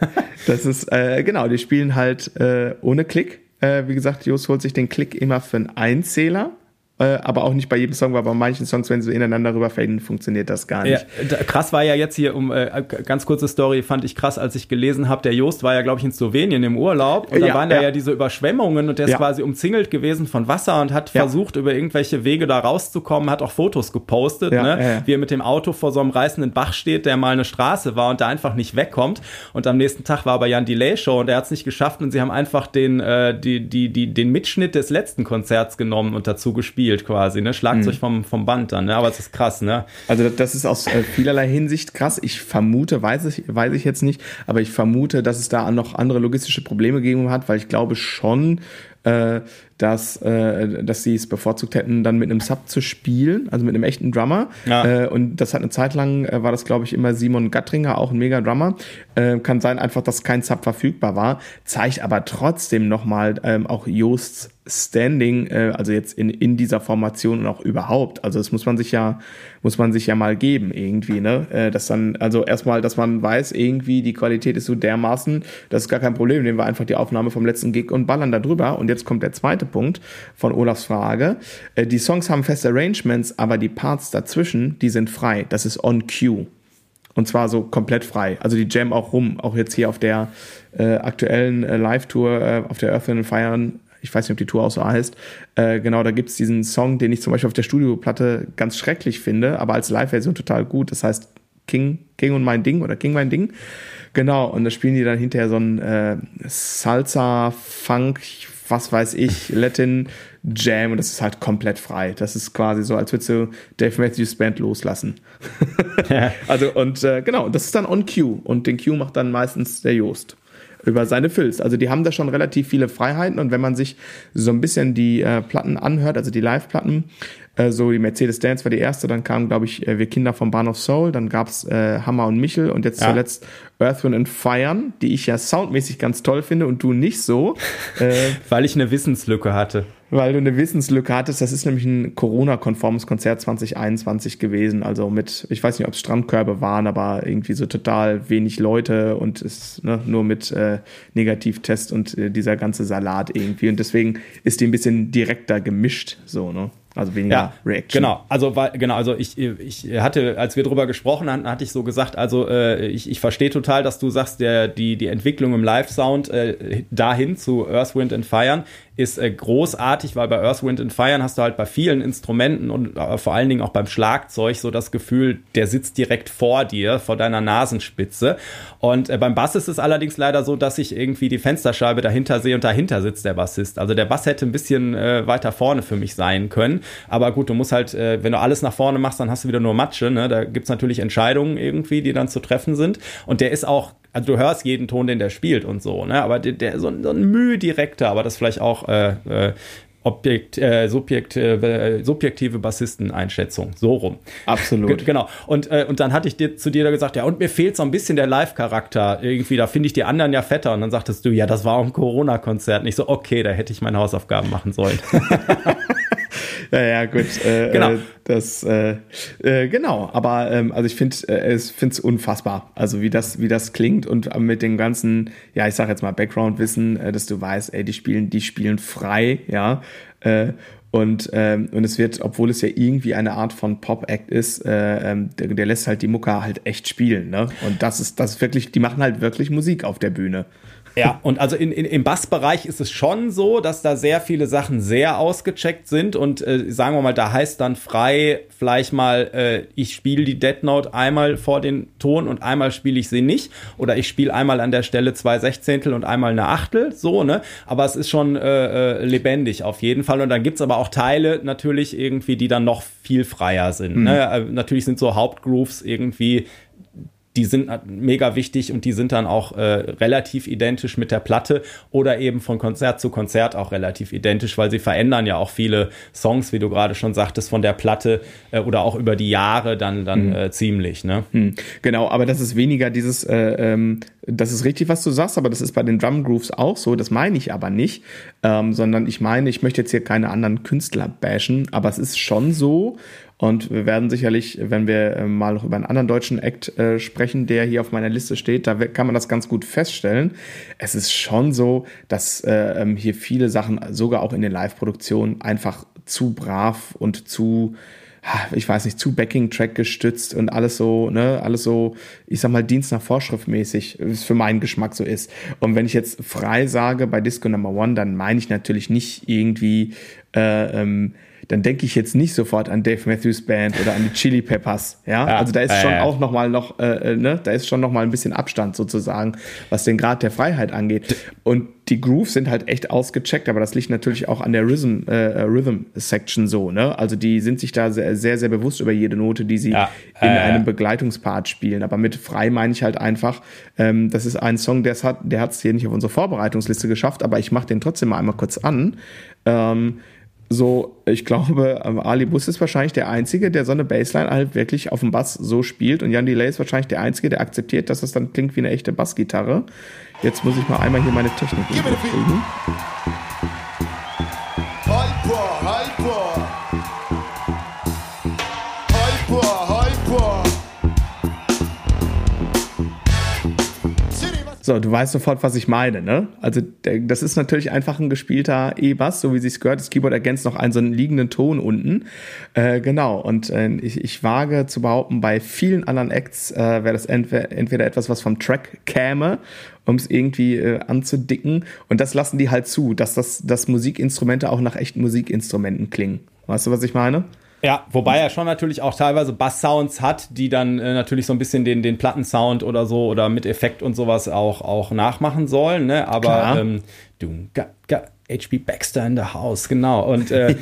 das ist, äh, genau, die spielen halt äh, ohne Klick äh, wie gesagt, Jos holt sich den Klick immer für einen Einzähler. Äh, aber auch nicht bei jedem Song, weil bei manchen Songs, wenn sie ineinander rüberfaden, funktioniert das gar nicht. Ja, krass war ja jetzt hier, um äh, ganz kurze Story, fand ich krass, als ich gelesen habe, der Jost war ja, glaube ich, in Slowenien im Urlaub und da ja, waren ja. da ja diese Überschwemmungen und der ist quasi umzingelt gewesen von Wasser und hat versucht, über irgendwelche Wege da rauszukommen, hat auch Fotos gepostet, ne? wie er mit dem Auto vor so einem reißenden Bach steht, der mal eine Straße war und da einfach nicht wegkommt. Und am nächsten Tag war aber ja ein Delay-Show und er hat es nicht geschafft und sie haben einfach den, äh, die, die, die, den Mitschnitt des letzten Konzerts genommen und dazu gespielt gespielt quasi, ne? Schlagzeug mhm. vom, vom Band dann, ne? Aber es ist krass, ne? Also das ist aus äh, vielerlei Hinsicht krass. Ich vermute, weiß ich, weiß ich jetzt nicht, aber ich vermute, dass es da noch andere logistische Probleme gegeben hat, weil ich glaube schon, äh, dass, äh, dass sie es bevorzugt hätten, dann mit einem Sub zu spielen, also mit einem echten Drummer. Ja. Äh, und das hat eine Zeit lang, äh, war das glaube ich immer Simon Gattringer, auch ein mega Drummer. Äh, kann sein einfach, dass kein Sub verfügbar war, zeigt aber trotzdem nochmal ähm, auch Joosts Standing, äh, also jetzt in, in dieser Formation und auch überhaupt. Also das muss man sich ja, muss man sich ja mal geben irgendwie, ne? Äh, dass dann, also erstmal, dass man weiß, irgendwie die Qualität ist so dermaßen, das ist gar kein Problem. Nehmen wir einfach die Aufnahme vom letzten Gig und ballern da drüber. Und jetzt kommt der zweite Punkt von Olafs Frage. Äh, die Songs haben feste Arrangements, aber die Parts dazwischen, die sind frei. Das ist on cue. Und zwar so komplett frei. Also die Jam auch rum, auch jetzt hier auf der äh, aktuellen äh, Live-Tour, äh, auf der Earth and Fire ich weiß nicht, ob die Tour auch so heißt, äh, genau, da gibt es diesen Song, den ich zum Beispiel auf der Studioplatte ganz schrecklich finde, aber als Live-Version total gut. Das heißt King, King und mein Ding oder King mein Ding. Genau, und da spielen die dann hinterher so ein äh, Salsa, Funk, was weiß ich, Latin Jam und das ist halt komplett frei. Das ist quasi so, als würdest du Dave Matthews Band loslassen. also und äh, genau, das ist dann on Cue und den Cue macht dann meistens der Joost über seine Filz. Also die haben da schon relativ viele Freiheiten und wenn man sich so ein bisschen die äh, Platten anhört, also die Live-Platten, äh, so die Mercedes Dance war die erste, dann kam, glaube ich, äh, Wir Kinder vom Bahnhof Soul, dann gab's äh, Hammer und Michel und jetzt ja. zuletzt Earth, Wind and Fire, die ich ja soundmäßig ganz toll finde und du nicht so. Äh, Weil ich eine Wissenslücke hatte. weil du eine Wissenslücke hattest. Das ist nämlich ein Corona-konformes Konzert 2021 gewesen. Also mit, ich weiß nicht, ob es Strandkörbe waren, aber irgendwie so total wenig Leute und ist ne, nur mit äh, Negativtest und äh, dieser ganze Salat irgendwie. Und deswegen ist die ein bisschen direkter gemischt, so, ne? Also weniger ja, Reaction. Genau, also weil, genau, also ich, ich hatte, als wir drüber gesprochen hatten, hatte ich so gesagt, also äh, ich, ich verstehe total, dass du sagst, der, die, die Entwicklung im Live-Sound äh, dahin zu Earth, Wind and Fire ist äh, großartig, weil bei Earth, Wind and Fire hast du halt bei vielen Instrumenten und äh, vor allen Dingen auch beim Schlagzeug so das Gefühl, der sitzt direkt vor dir, vor deiner Nasenspitze. Und äh, beim Bass ist es allerdings leider so, dass ich irgendwie die Fensterscheibe dahinter sehe und dahinter sitzt der Bassist. Also der Bass hätte ein bisschen äh, weiter vorne für mich sein können. Aber gut, du musst halt, äh, wenn du alles nach vorne machst, dann hast du wieder nur Matsche. Ne? Da gibt's natürlich Entscheidungen irgendwie, die dann zu treffen sind. Und der ist auch also du hörst jeden Ton, den der spielt und so, ne? Aber der, der so, so ein Mühe direkter, aber das vielleicht auch äh, äh, Objekt, äh, Subjekt, äh, subjektive Bassisteneinschätzung, so rum. Absolut. G genau. Und, äh, und dann hatte ich dir zu dir da gesagt, ja, und mir fehlt so ein bisschen der Live-Charakter. Irgendwie, da finde ich die anderen ja fetter. Und dann sagtest du, ja, das war auch ein Corona-Konzert. Und ich so, okay, da hätte ich meine Hausaufgaben machen sollen. ja, ja, gut. Äh, genau. Äh, das, äh, äh, genau. Aber ähm, also ich finde äh, es unfassbar. Also wie das, wie das klingt und mit dem ganzen, ja, ich sag jetzt mal Background-Wissen, äh, dass du weißt, ey, die spielen, die spielen frei, ja. Äh, und, ähm, und es wird, obwohl es ja irgendwie eine Art von Pop-Act ist, äh, ähm, der, der lässt halt die Mucke halt echt spielen, ne? Und das ist, das ist wirklich, die machen halt wirklich Musik auf der Bühne. Ja, und also in, in, im Bassbereich ist es schon so, dass da sehr viele Sachen sehr ausgecheckt sind und äh, sagen wir mal, da heißt dann frei vielleicht mal, äh, ich spiele die Dead Note einmal vor den Ton und einmal spiele ich sie nicht oder ich spiele einmal an der Stelle zwei Sechzehntel und einmal eine Achtel, so, ne? Aber es ist schon äh, äh lebendig auf jeden Fall und dann gibt's aber auch Teile natürlich irgendwie, die dann noch viel freier sind. Mhm. Ne? Natürlich sind so Hauptgrooves irgendwie die sind mega wichtig und die sind dann auch äh, relativ identisch mit der Platte oder eben von Konzert zu Konzert auch relativ identisch, weil sie verändern ja auch viele Songs, wie du gerade schon sagtest, von der Platte äh, oder auch über die Jahre dann, dann mhm. äh, ziemlich. Ne? Mhm. Genau, aber das ist weniger dieses, äh, ähm, das ist richtig, was du sagst, aber das ist bei den Drum Grooves auch so, das meine ich aber nicht, ähm, sondern ich meine, ich möchte jetzt hier keine anderen Künstler bashen, aber es ist schon so, und wir werden sicherlich, wenn wir äh, mal noch über einen anderen deutschen Act äh, sprechen, der hier auf meiner Liste steht, da kann man das ganz gut feststellen. Es ist schon so, dass äh, ähm, hier viele Sachen, sogar auch in den Live-Produktionen, einfach zu brav und zu ich weiß nicht, zu Backing-Track gestützt und alles so, ne, alles so, ich sag mal, Dienst nach Vorschrift mäßig, wie es für meinen Geschmack so ist. Und wenn ich jetzt frei sage bei Disco Number One, dann meine ich natürlich nicht irgendwie, äh, ähm, dann denke ich jetzt nicht sofort an Dave Matthews Band oder an die Chili Peppers. Ja, ja also da ist schon äh, auch noch mal noch, äh, ne, da ist schon noch mal ein bisschen Abstand sozusagen, was den Grad der Freiheit angeht. Und die Grooves sind halt echt ausgecheckt, aber das liegt natürlich auch an der Rhythm, äh, Rhythm Section so, ne? Also die sind sich da sehr, sehr, sehr bewusst über jede Note, die sie ja, in äh, einem Begleitungspart spielen. Aber mit frei meine ich halt einfach, ähm, das ist ein Song, der hat, der hat es hier nicht auf unsere Vorbereitungsliste geschafft, aber ich mache den trotzdem mal einmal kurz an. Ähm, so, ich glaube, ähm, Ali Bus ist wahrscheinlich der Einzige, der so eine Bassline halt wirklich auf dem Bass so spielt. Und Jan Delay ist wahrscheinlich der Einzige, der akzeptiert, dass das dann klingt wie eine echte Bassgitarre. Jetzt muss ich mal einmal hier meine Technik kriegen. So, du weißt sofort, was ich meine, ne? Also, das ist natürlich einfach ein gespielter E-Bass, so wie sich's gehört. Das Keyboard ergänzt noch einen so einen liegenden Ton unten. Äh, genau. Und äh, ich, ich wage zu behaupten, bei vielen anderen Acts äh, wäre das entweder, entweder etwas, was vom Track käme, um es irgendwie äh, anzudicken. Und das lassen die halt zu, dass das, dass Musikinstrumente auch nach echten Musikinstrumenten klingen. Weißt du, was ich meine? Ja, wobei er schon natürlich auch teilweise Bass-Sounds hat, die dann äh, natürlich so ein bisschen den, den Plattensound oder so oder mit Effekt und sowas auch, auch nachmachen sollen, ne? Aber ähm, du HP Baxter in the house, genau. Und äh,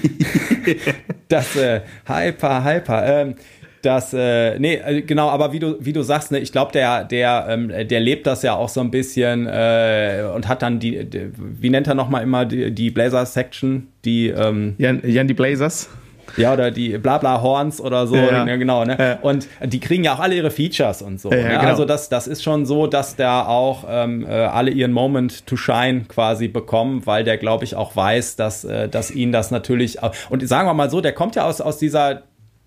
das äh, Hyper, Hyper. Ähm, das, äh, nee, äh, genau, aber wie du, wie du sagst, ne, ich glaube, der, der, ähm, der lebt das ja auch so ein bisschen äh, und hat dann die, die wie nennt er nochmal immer die, die Blazer-Section, die ähm, Jan, Jan die Blazers? Ja, oder die Blabla-Horns oder so. Ja. Ja, genau, ne? Ja. Und die kriegen ja auch alle ihre Features und so. Ja, ne? genau. Also das, das ist schon so, dass der auch ähm, äh, alle ihren Moment to shine quasi bekommen, weil der, glaube ich, auch weiß, dass, äh, dass ihn das natürlich. auch- Und sagen wir mal so, der kommt ja aus, aus dieser.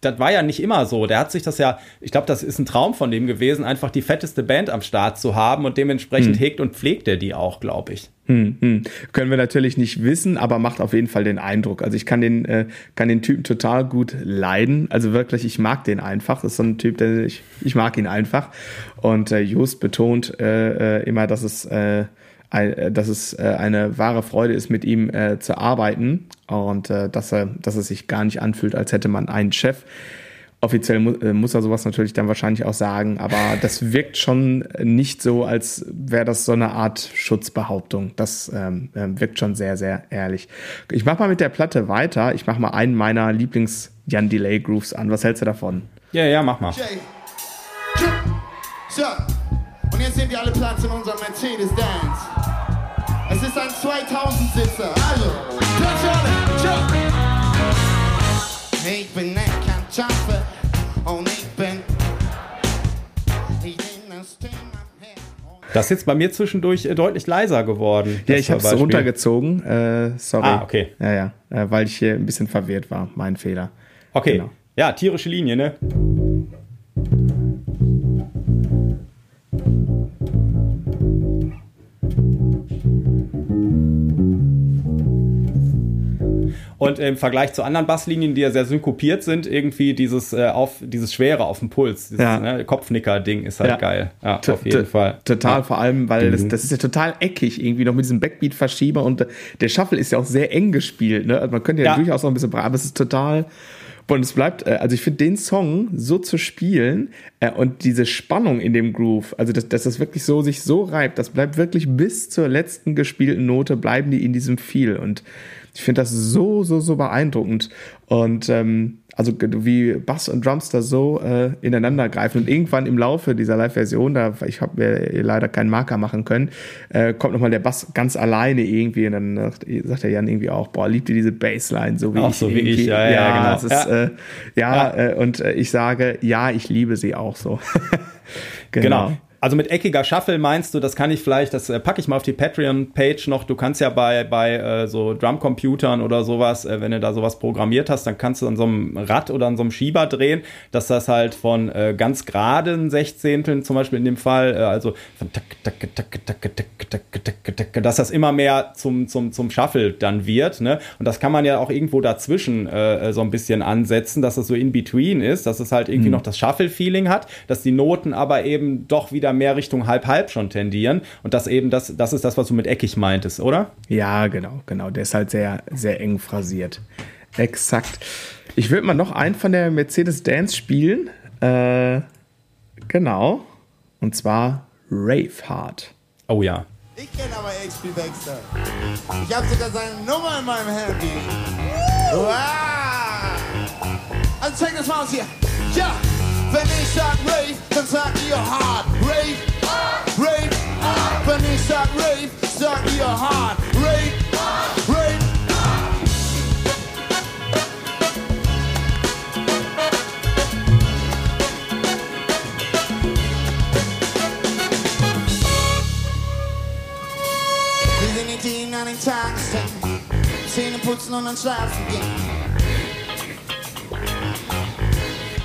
Das war ja nicht immer so. Der hat sich das ja, ich glaube, das ist ein Traum von dem gewesen, einfach die fetteste Band am Start zu haben und dementsprechend hegt und pflegt er die auch, glaube ich. Hm, hm. Können wir natürlich nicht wissen, aber macht auf jeden Fall den Eindruck. Also ich kann den, äh, kann den Typen total gut leiden. Also wirklich, ich mag den einfach. Das ist so ein Typ, der ich, ich mag ihn einfach. Und äh, Just betont äh, äh, immer, dass es, äh, dass es äh, eine wahre Freude ist, mit ihm äh, zu arbeiten und äh, dass er, dass es sich gar nicht anfühlt, als hätte man einen Chef. Offiziell mu äh, muss er sowas natürlich dann wahrscheinlich auch sagen, aber das wirkt schon nicht so, als wäre das so eine Art Schutzbehauptung. Das ähm, ähm, wirkt schon sehr, sehr ehrlich. Ich mach mal mit der Platte weiter. Ich mach mal einen meiner Lieblings-Jan Delay Grooves an. Was hältst du davon? Ja, ja, mach mal. Jay. So, und jetzt sind wir alle Platz in unserem Mercedes-Benz. Es ist ein 2000-Sitzer, also, Platz für alle, Jump! Ich bin kein Jumper und ich bin... Ich bin das Thema. Das ist jetzt bei mir zwischendurch äh, deutlich leiser geworden. Ja, ich habe es runtergezogen. Äh, sorry. Ah, okay. Ja, ja, äh, weil ich hier ein bisschen verwirrt war. Mein Fehler. Okay. Genau. Ja, tierische Linie, ne? Und im Vergleich zu anderen Basslinien, die ja sehr synkopiert sind, irgendwie dieses, äh, auf, dieses Schwere auf dem Puls, dieses Ja. ne, Kopfnicker-Ding ist halt Ja. geil. Ja, T- auf jeden Fall. Total, vor allem, weil Mhm. das, das ist ja total eckig, irgendwie noch mit diesem Backbeat-Verschieber und äh, der Shuffle ist ja auch sehr eng gespielt. Ne? Also man könnte ja, durchaus noch ein bisschen, aber es ist total. Und es bleibt, äh, also ich finde den Song so zu spielen äh, und diese Spannung in dem Groove, also dass, dass das wirklich so sich so reibt, das bleibt wirklich bis zur letzten gespielten Note, bleiben die in diesem Feel. Und ich finde das so, so, so beeindruckend. Und ähm, also wie Bass und Drums da so äh, ineinander greifen und irgendwann im Laufe dieser Live-Version, da ich habe mir leider keinen Marker machen können, äh, kommt nochmal der Bass ganz alleine irgendwie und dann sagt, sagt der Jan irgendwie auch, boah, liebt ihr diese Bassline so wie Auch ich so wie ich, ja, ja, genau. Es ist, Ja. Äh, ja, Ja. Äh, und äh, ich sage, ja, ich liebe sie auch so. Genau. Also mit eckiger Shuffle meinst du, das kann ich vielleicht, das äh, packe ich mal auf die Patreon-Page noch. Du kannst ja bei, bei äh, so Drumcomputern oder sowas, äh, wenn du da sowas programmiert hast, dann kannst du an so einem Rad oder an so einem Schieber drehen, dass das halt von äh, ganz geraden Sechzehnteln, zum Beispiel in dem Fall, äh, also von tak, tak, tak, tak, tak, tak, tak, tak, dass das immer mehr zum, zum, zum Shuffle dann wird. Ne? Und das kann man ja auch irgendwo dazwischen äh, so ein bisschen ansetzen, dass es so in between ist, dass es halt irgendwie noch das Shuffle-Feeling hat, dass die Noten aber eben doch wieder mehr Richtung halb-halb schon tendieren. Und das eben, das, das ist das, was du mit eckig meintest, oder? Ja, genau, genau. Der ist halt sehr, sehr eng phrasiert. Exakt. Ich würde mal noch einen von der Mercedes Dance spielen. Äh, genau. Und zwar Raveheart. Oh ja. Ich kenne aber HP Baxter. Ich habe sogar seine Nummer in meinem Handy. Wow! Also check das mal aus hier. Ja, Vanessa rave, suck your heart. Rave, rave, Vanessa rave, suck your heart. Rave, rave. Vizinityn är en taxi, synen puts någon slags igen.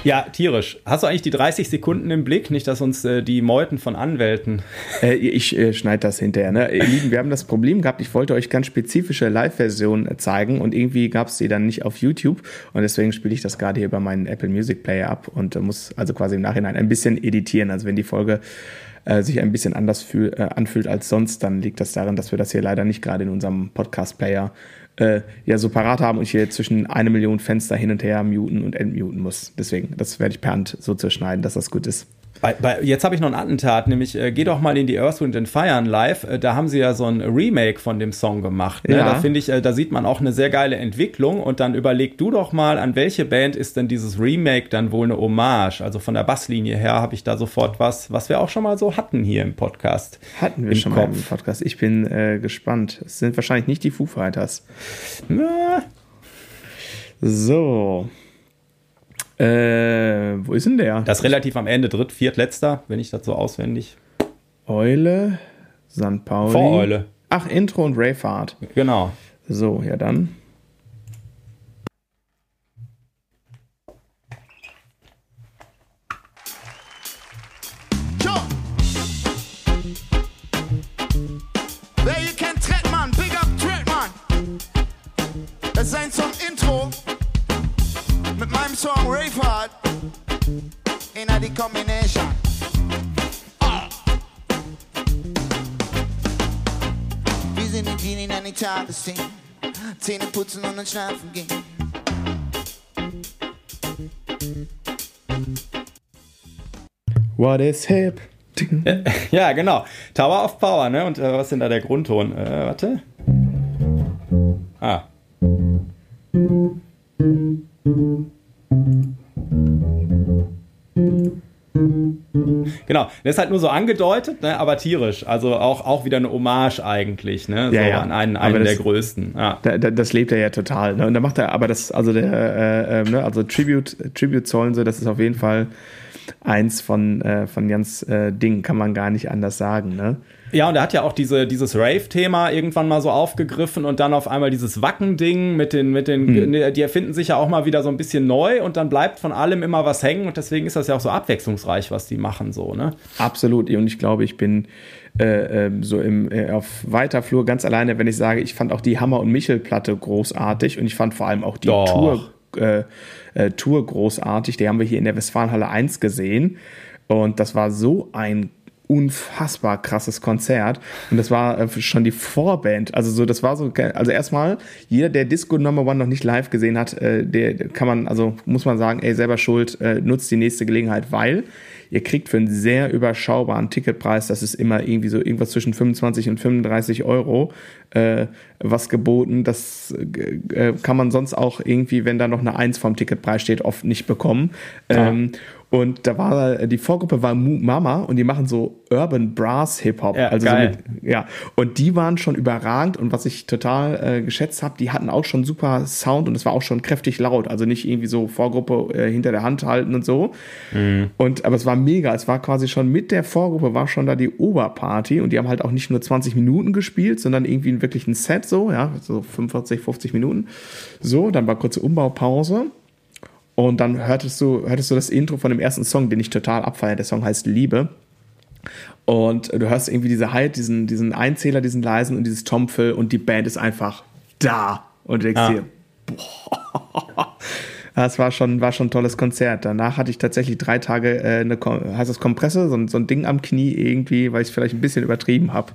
Ja, tierisch. Hast du eigentlich die 30 Sekunden im Blick? Nicht, dass uns äh, die Meuten von Anwälten. Äh, ich äh, schneide das hinterher. Ne? Ihr Lieben, wir haben das Problem gehabt, ich wollte euch ganz spezifische Live-Versionen äh, zeigen und irgendwie gab es die dann nicht auf YouTube und deswegen spiele ich das gerade hier über meinen Apple Music Player ab und äh, muss also quasi im Nachhinein ein bisschen editieren. Also wenn die Folge äh, sich ein bisschen anders fühl, anfühlt als sonst, dann liegt das daran, dass wir das hier leider nicht gerade in unserem Podcast-Player äh, ja so parat haben und ich hier zwischen eine Million Fenster hin und her muten und entmuten muss. Deswegen, das werde ich per Hand so zu schneiden, dass das gut ist. Bei, bei, jetzt habe ich noch ein Attentat, nämlich äh, geh doch mal in die Earth, Wind and Fire live. Äh, da haben sie ja so ein Remake von dem Song gemacht. Ne? Ja. Da finde ich, äh, da sieht man auch eine sehr geile Entwicklung. Und dann überleg du doch mal, an welche Band ist denn dieses Remake dann wohl eine Hommage? Also von der Basslinie her habe ich da sofort was, was wir auch schon mal so hatten hier im Podcast. Hatten wir schon mal Kopf. im Podcast. Ich bin äh, gespannt. Es sind wahrscheinlich nicht die Foo Fighters. Na, So. Äh, wo ist denn der? Das ist relativ am Ende, dritt, viert, letzter, wenn ich das so auswendig. Eule, St. Pauli. Vor Eule. Ach, Intro und Rayfahrt. Genau. So, ja dann. Song Rave Hard in die Combination. Ah. Wir sind die Dienen an die Tagesthemen, Zähne putzen und uns schlafen gehen. What is hip? Ding. Ja, genau. Tower of Power, ne? Und äh, was ist denn da der Grundton? Äh, warte. Ah. Genau, der ist halt nur so angedeutet, ne, aber tierisch. Also auch, auch wieder eine Hommage eigentlich, ne? So Ja, ja. an einen, einen das- der größten. Ja. Da, da, das lebt er ja total. Ne? Und da macht er aber das, also der, äh, äh, ne? also Tribute, Tribute zollen so, das ist auf jeden Fall eins von, äh, von ganz äh, Dingen, kann man gar nicht anders sagen. Ne? Ja, und er hat ja auch diese, dieses Rave-Thema irgendwann mal so aufgegriffen und dann auf einmal dieses Wacken-Ding mit den, mit den, Hm. ne, die erfinden sich ja auch mal wieder so ein bisschen neu und dann bleibt von allem immer was hängen und deswegen ist das ja auch so abwechslungsreich, was die machen, so, ne? Absolut. Und ich glaube, ich bin äh, ähm, so im, äh, auf weiter Flur ganz alleine, wenn ich sage, ich fand auch die Hammer- und Michel-Platte großartig und ich fand vor allem auch die Doch. Tour, äh, äh, Tour großartig. Die haben wir hier in der Westfalenhalle 1 gesehen und das war so ein unfassbar krasses Konzert. Und das war äh, schon die Vorband. Also so das war so also erstmal jeder der Disco Number One noch nicht live gesehen hat äh, der kann man also muss man sagen ey selber schuld äh, nutzt die nächste Gelegenheit weil ihr kriegt für einen sehr überschaubaren Ticketpreis das ist immer irgendwie so irgendwas zwischen 25 und 35 Euro äh, was geboten. Das äh, kann man sonst auch irgendwie wenn da noch eine Eins vom Ticketpreis steht oft nicht bekommen. Ähm, und da war die Vorgruppe war Mu Mama und die machen so Urban Brass Hip Hop. Ja, also geil. So mit, ja. Und die waren schon überragend und was ich total äh, geschätzt habe, die hatten auch schon super Sound und es war auch schon kräftig laut. Also nicht irgendwie so Vorgruppe äh, hinter der Hand halten und so. Und aber es war mega. Es war quasi schon mit der Vorgruppe war schon da die Oberparty und die haben halt auch nicht nur 20 Minuten gespielt, sondern irgendwie wirklich ein Set so, ja, so 45, 50 Minuten. So, dann war kurze Umbaupause. Und dann hörtest du, hörtest du das Intro von dem ersten Song, den ich total abfeiere. Der Song heißt Liebe. Und du hörst irgendwie diese Halt, diesen, diesen Einzähler, diesen leisen und dieses Tompfel und die Band ist einfach da. Und du denkst Ah. dir, boah. Das war schon, war schon ein tolles Konzert. Danach hatte ich tatsächlich drei Tage äh, eine, heißt das Kompresse, so ein, so ein Ding am Knie irgendwie, weil ich es vielleicht ein bisschen übertrieben habe.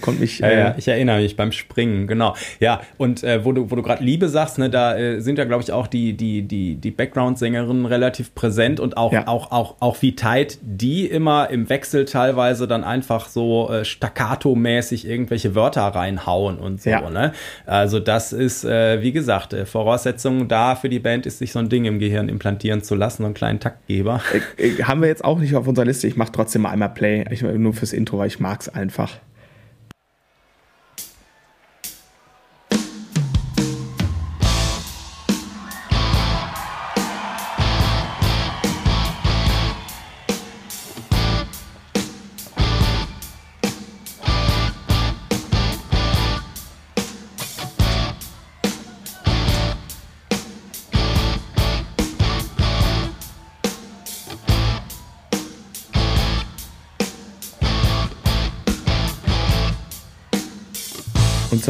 Konnte mich. Ja, äh, ja, ich erinnere mich beim Springen, genau. Ja, und äh, wo du, wo du gerade Liebe sagst, ne, da äh, sind ja, glaube ich, auch die, die, die, die Background-Sängerinnen relativ präsent und auch, Ja. auch, auch, auch wie tight die immer im Wechsel teilweise dann einfach so äh, staccato-mäßig irgendwelche Wörter reinhauen und so, Ja. ne? Also das ist, äh, wie gesagt, äh, Voraussetzung da für die Band ist, sich so ein Ding im Gehirn implantieren zu lassen, so einen kleinen Taktgeber. haben wir jetzt auch nicht auf unserer Liste. Ich mache trotzdem mal einmal Play. Ich, nur fürs Intro, weil ich mag es einfach.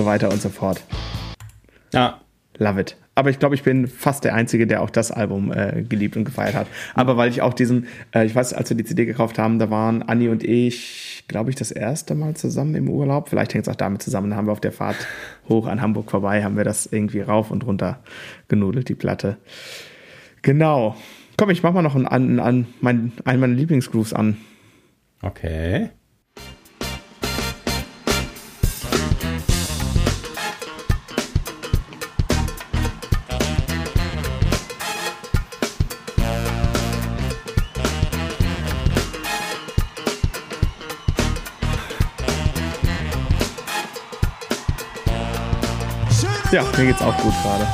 So weiter und so fort. Ja, Love it. Aber ich glaube, ich bin fast der Einzige, der auch das Album äh, geliebt und gefeiert hat. Aber weil ich auch diesen, äh, ich weiß, als wir die CD gekauft haben, da waren Anni und ich, glaube ich, das erste Mal zusammen im Urlaub. Vielleicht hängt es auch damit zusammen. Dann haben wir auf der Fahrt hoch an Hamburg vorbei, haben wir das irgendwie rauf und runter genudelt, die Platte. Genau. Komm, ich mach mal noch einen, an, an, mein, einen meiner Lieblingsgrooves an. okay. Ja, mir geht's auch gut gerade.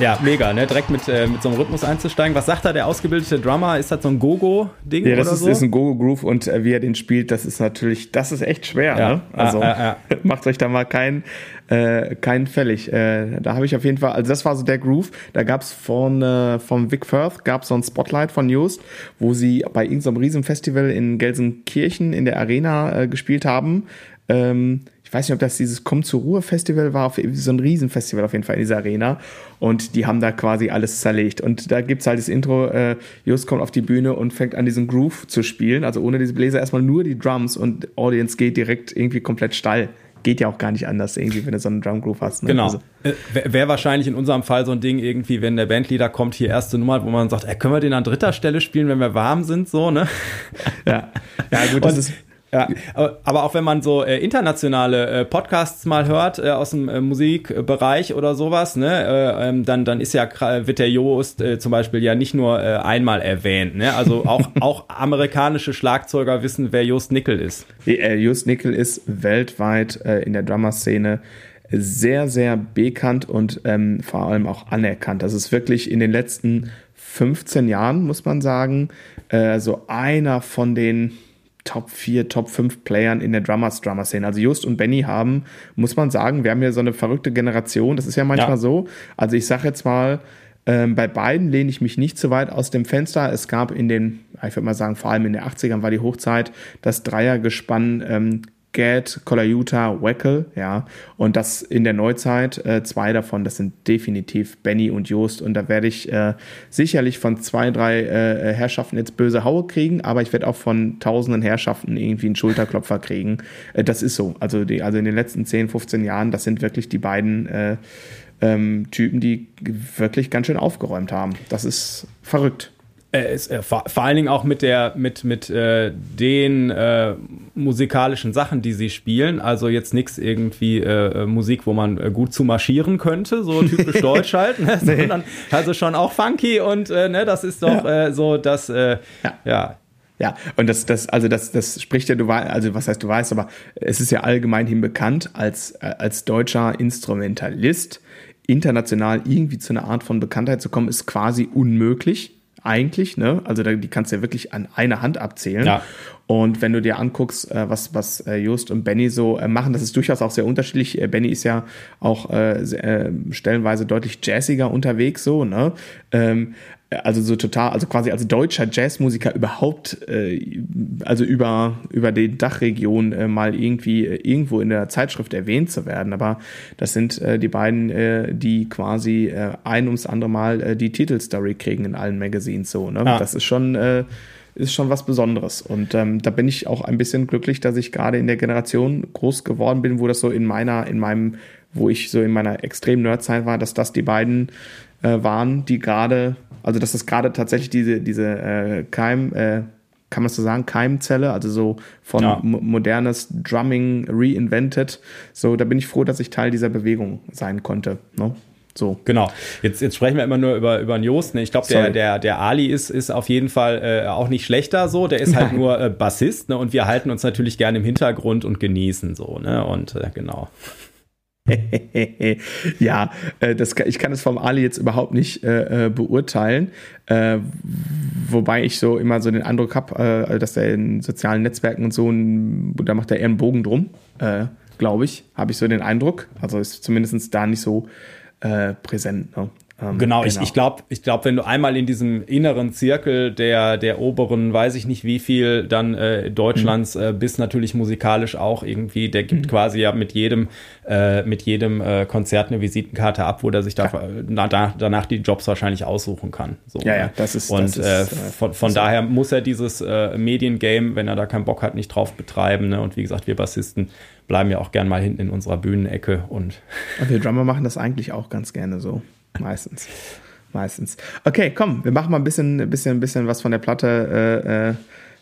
Ja, mega, ne? Direkt mit, äh, mit so einem Rhythmus einzusteigen. Was sagt da der ausgebildete Drummer? Ist das so ein Go-Go-Ding Ja, das oder ist, so? ist ein Go-Go-Groove und äh, wie er den spielt, das ist natürlich, das ist echt schwer. Ja. Ne? Also Ja, ja, macht euch da mal kein, äh, kein fällig. Äh, da habe ich auf jeden Fall, also das war so der Groove. Da gab's von äh, vom Vic Firth gab's so ein Spotlight von Just, wo sie bei irgendeinem Riesenfestival in Gelsenkirchen in der Arena äh, gespielt haben. Ähm, ich weiß nicht, ob das dieses Komm zur Ruhe Festival war, auf, so ein Riesenfestival auf jeden Fall in dieser Arena. Und die haben da quasi alles zerlegt. Und da gibt's halt das Intro, äh, Just kommt auf die Bühne und fängt an, diesen Groove zu spielen. Also ohne diese Bläser erstmal nur die Drums und Audience geht direkt irgendwie komplett steil. Geht ja auch gar nicht anders, irgendwie, wenn du so einen Drum Groove hast. Ne? Genau. Also, Äh, Wäre wär wahrscheinlich in unserem Fall so ein Ding irgendwie, wenn der Bandleader kommt, hier erste Nummer, wo man sagt, ey, können wir den an dritter Stelle spielen, wenn wir warm sind, so, ne? ja. ja, gut, das Und- ist. Ja, aber auch wenn man so äh, internationale äh, Podcasts mal hört äh, aus dem äh, Musikbereich oder sowas, ne, äh, ähm, dann dann ist ja wird der Joost äh, zum Beispiel ja nicht nur einmal erwähnt, ne, also auch auch amerikanische Schlagzeuger wissen, wer Joost Nickel ist. Just Nickel ist weltweit in der Drummer-Szene sehr, sehr bekannt und ähm, vor allem auch anerkannt. Das ist wirklich in den letzten 15 Jahren, muss man sagen, so einer von den Top 4, Top 5 Playern in der Drummers Drummer Szene. Also Just und Benny haben, muss man sagen, wir haben ja so eine verrückte Generation. Das ist ja manchmal Ja. so. Also ich sage jetzt mal, ähm, bei beiden lehne ich mich nicht zu weit aus dem Fenster. Es gab in den, ich würde mal sagen, vor allem in den 80ern war die Hochzeit, das Dreiergespann ähm, Gad, Colaiuta, Weckel, ja. Und das in der Neuzeit, äh, zwei davon, das sind definitiv Benny und Joost. Und da werde ich äh, sicherlich von zwei, drei äh, Herrschaften jetzt böse Haue kriegen, aber ich werde auch von tausenden Herrschaften irgendwie einen Schulterklopfer kriegen. Äh, das ist so. Also, die, also in den letzten 10, 15 Jahren, das sind wirklich die beiden äh, ähm, Typen, die wirklich ganz schön aufgeräumt haben. Das ist verrückt. Äh, ist, äh, vor, vor allen Dingen auch mit der mit mit äh, den äh, musikalischen Sachen, die sie spielen. Also jetzt nichts irgendwie äh, äh, Musik, wo man äh, gut zu marschieren könnte, so typisch deutsch halt, ne? sondern also schon auch funky und äh, ne, das ist doch äh, so, dass äh, Ja. ja. Ja, und das, das, also das, das spricht ja, du weißt, also was heißt du weißt, aber es ist ja allgemein hin bekannt, als, als deutscher Instrumentalist international irgendwie zu einer Art von Bekanntheit zu kommen, ist quasi unmöglich. Eigentlich, ne? Also da, die kannst du ja wirklich an einer Hand abzählen. Ja. Und wenn du dir anguckst, äh, was, was äh, Just und Benny so äh, machen, das ist durchaus auch sehr unterschiedlich. Benny ist ja auch äh, stellenweise deutlich jazziger unterwegs, so, ne? Ähm, also so total, also quasi als deutscher Jazzmusiker überhaupt, äh, also über, über die Dachregion äh, mal irgendwie äh, irgendwo in der Zeitschrift erwähnt zu werden. Aber das sind äh, die beiden, äh, die quasi äh, ein ums andere Mal die Titelstory kriegen in allen Magazines so. Ne? Ah. Das ist schon, ist schon was Besonderes. Und ähm, da bin ich auch ein bisschen glücklich, dass ich gerade in der Generation groß geworden bin, wo das so in meiner, in meinem, wo ich so in meiner extremen Nerdzeit war, dass das die beiden waren, die gerade, also dass das gerade tatsächlich diese, diese äh, Keim, äh, kann man so sagen, Keimzelle, also so von Ja. mo- modernes Drumming reinvented. So, da bin ich froh, dass ich Teil dieser Bewegung sein konnte. Ne? So. Genau. Jetzt, jetzt sprechen wir immer nur über, über den Joost. Ne? Ich glaube, der, Sorry. der, der Ali ist, ist auf jeden Fall äh, auch nicht schlechter so. Der ist halt Nein. nur äh, Bassist ne? und wir halten uns natürlich gerne im Hintergrund und genießen so. Ne? Und äh, genau. ja, äh, das, ich kann es vom Ali jetzt überhaupt nicht äh, äh, beurteilen, äh, wobei ich so immer so den Eindruck habe, äh, dass er in sozialen Netzwerken und so, da macht er eher einen Bogen drum, äh, glaube ich, habe ich so den Eindruck. Also ist zumindest da nicht so präsent. Ne? Ähm, Genau, ich, ich glaube, ich glaub, wenn du einmal in diesem inneren Zirkel der, der oberen, weiß ich nicht wie viel, dann äh, Deutschlands Mhm. äh, bist natürlich musikalisch auch irgendwie, der gibt quasi ja mit jedem, äh, mit jedem äh, Konzert eine Visitenkarte ab, wo der sich da, na, da, danach die Jobs wahrscheinlich aussuchen kann. So, Ja, ja, ne? das ist- Und das ist, äh, äh, von, von so. daher muss er dieses äh, Mediengame, wenn er da keinen Bock hat, nicht drauf betreiben. Ne? Und wie gesagt, wir Bassisten bleiben ja auch gern mal hinten in unserer Bühnenecke und Und wir Drummer machen das eigentlich auch ganz gerne so. Meistens. Meistens. Okay, komm, wir machen mal ein bisschen, ein bisschen, ein bisschen was von der Platte, äh, äh,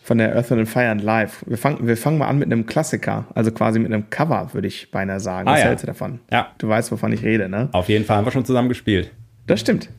von der Earth and Fire and Live. Wir fangen, wir fangen mal an mit einem Klassiker, also quasi mit einem Cover, würde ich beinahe sagen. Ah, Was ja. hältst du davon? Ja. Du weißt, wovon ich rede, ne? auf jeden Fall haben wir schon zusammen gespielt. Das stimmt.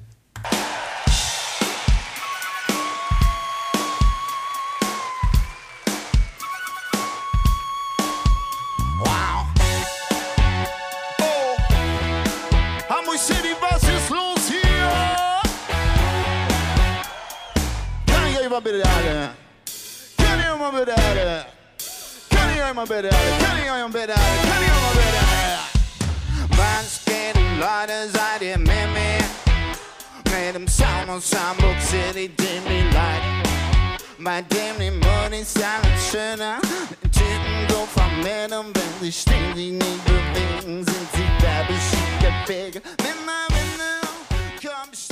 My you my bit out Can you my bit out Man's getting lighter seit ihr mit mir Mit dem Sound aus Hamburg City, die Light. Die Mut ist alles schöner Typen so vermehren und wenn sie stehen, sie nicht bewegen Sind sie werbeschick Wege Männer, Männer, komm, stehen die Typen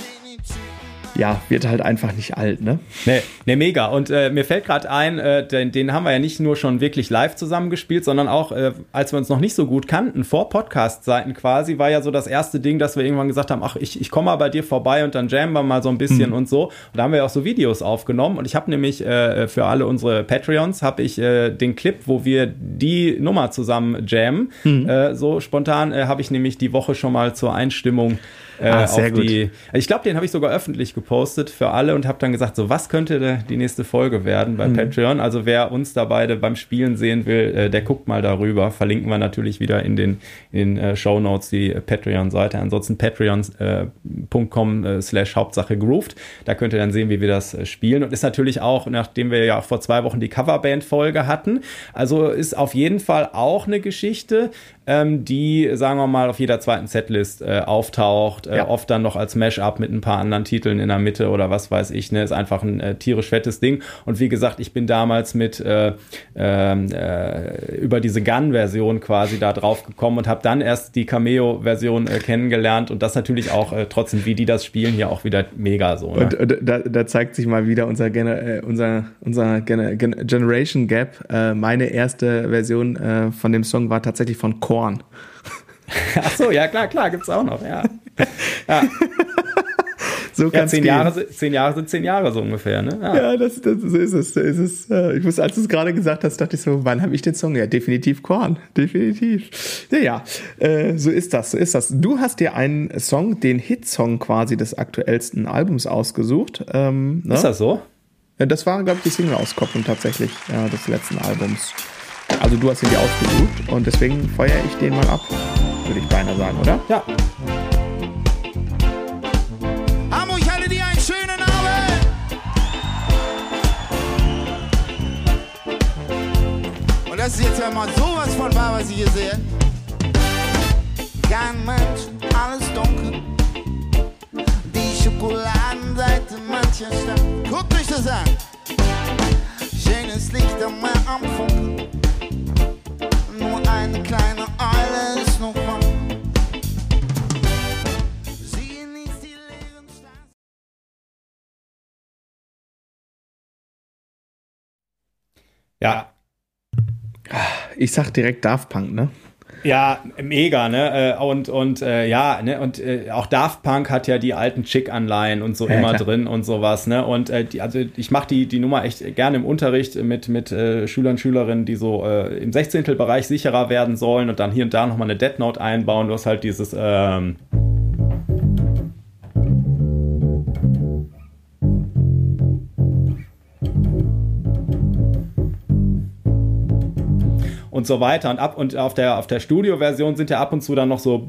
Ja, wird halt einfach nicht alt, ne? Nee, nee, mega. Und äh, mir fällt gerade ein, äh, den, den haben wir ja nicht nur schon wirklich live zusammengespielt, sondern auch, äh, als wir uns noch nicht so gut kannten, vor Podcast-Seiten quasi, war ja so das erste Ding, dass wir irgendwann gesagt haben, ach, ich, ich komme mal bei dir vorbei und dann jammen wir mal so ein bisschen und so. Und da haben wir ja auch so Videos aufgenommen. Und ich habe nämlich äh, für alle unsere Patreons, habe ich äh, den Clip, wo wir die Nummer zusammen jammen. Äh, so spontan habe ich nämlich die Woche schon mal zur Einstimmung Ah, sehr auf die. Ich glaube, den habe ich sogar öffentlich gepostet für alle und habe dann gesagt, so was könnte die nächste Folge werden bei Patreon. Also wer uns da beide beim Spielen sehen will, äh, der guckt mal darüber. Verlinken wir natürlich wieder in den, in den äh, Show Notes die Patreon-Seite. Ansonsten patreon.com äh, slash Hauptsache Grooved. Da könnt ihr dann sehen, wie wir das spielen. Und ist natürlich auch, nachdem wir ja vor zwei Wochen die Coverband-Folge hatten, also ist auf jeden Fall auch eine Geschichte, ähm, die, sagen wir mal, auf jeder zweiten Setlist äh, auftaucht, äh, Ja. oft dann noch als Mashup mit ein paar anderen Titeln in der Mitte oder was weiß ich, ne, ist einfach ein äh, tierisch fettes Ding. Und wie gesagt, ich bin damals mit äh, ähm, äh, über diese Gun-Version quasi da drauf gekommen und habe dann erst die Cameo-Version äh, kennengelernt und das natürlich auch äh, trotzdem, wie die das spielen, hier auch wieder mega so. Ne? Und, und da, da zeigt sich mal wieder unser, Gener äh, unser, unser Gener Gen Generation Gap. Äh, meine erste Version äh, von dem Song war tatsächlich von Korn. Ach so, ja klar, klar, gibt's auch noch, ja. So Ja, zehn gehen. Jahre, zehn Jahre sind zehn Jahre so ungefähr, ne? Ja. Ja, das, das, so ist es. So ist es. Äh, Ich muss, als du es gerade gesagt hast, dachte ich so, wann habe ich den Song? Ja, definitiv Korn. Definitiv. Ja, ja. Äh, so ist das, so ist das. Du hast dir einen Song, den Hitsong quasi des aktuellsten Albums ausgesucht. Ähm, ne? Ist das so? Ja, Das war, glaube ich, die Single-Auskopplung tatsächlich ja, des letzten Albums. Also du hast ihn dir ausgesucht und deswegen feuere ich den mal ab, würde ich beinahe sagen, oder? Ja. Hamburg, hatte die einen schönen Abend. Und das ist jetzt ja mal sowas von wahr, was ich hier sehe. Kein Mensch, alles dunkel. Die Schokoladenseite mancher Stadt. Guckt euch das an. Schönes Licht am Meer am Funken. Nur eine kleine Eule ist noch Straßen. Ja. Ich sag direkt Daft Punk, ne? Ja, mega, ne? Äh, Und, und äh, ja, ne? Und äh, auch Daft Punk hat ja die alten Chick-Anleihen und so Ja, immer klar. drin und sowas, ne? Und äh, die, also ich mache die, die Nummer echt gerne im Unterricht mit, mit äh, Schülern, Schülerinnen, die so äh, im 16. Bereich sicherer werden sollen und dann hier und da nochmal eine Dead Note einbauen. Du hast halt dieses ähm, und so weiter und ab und auf der auf der Studio-Version sind ja ab und zu dann noch so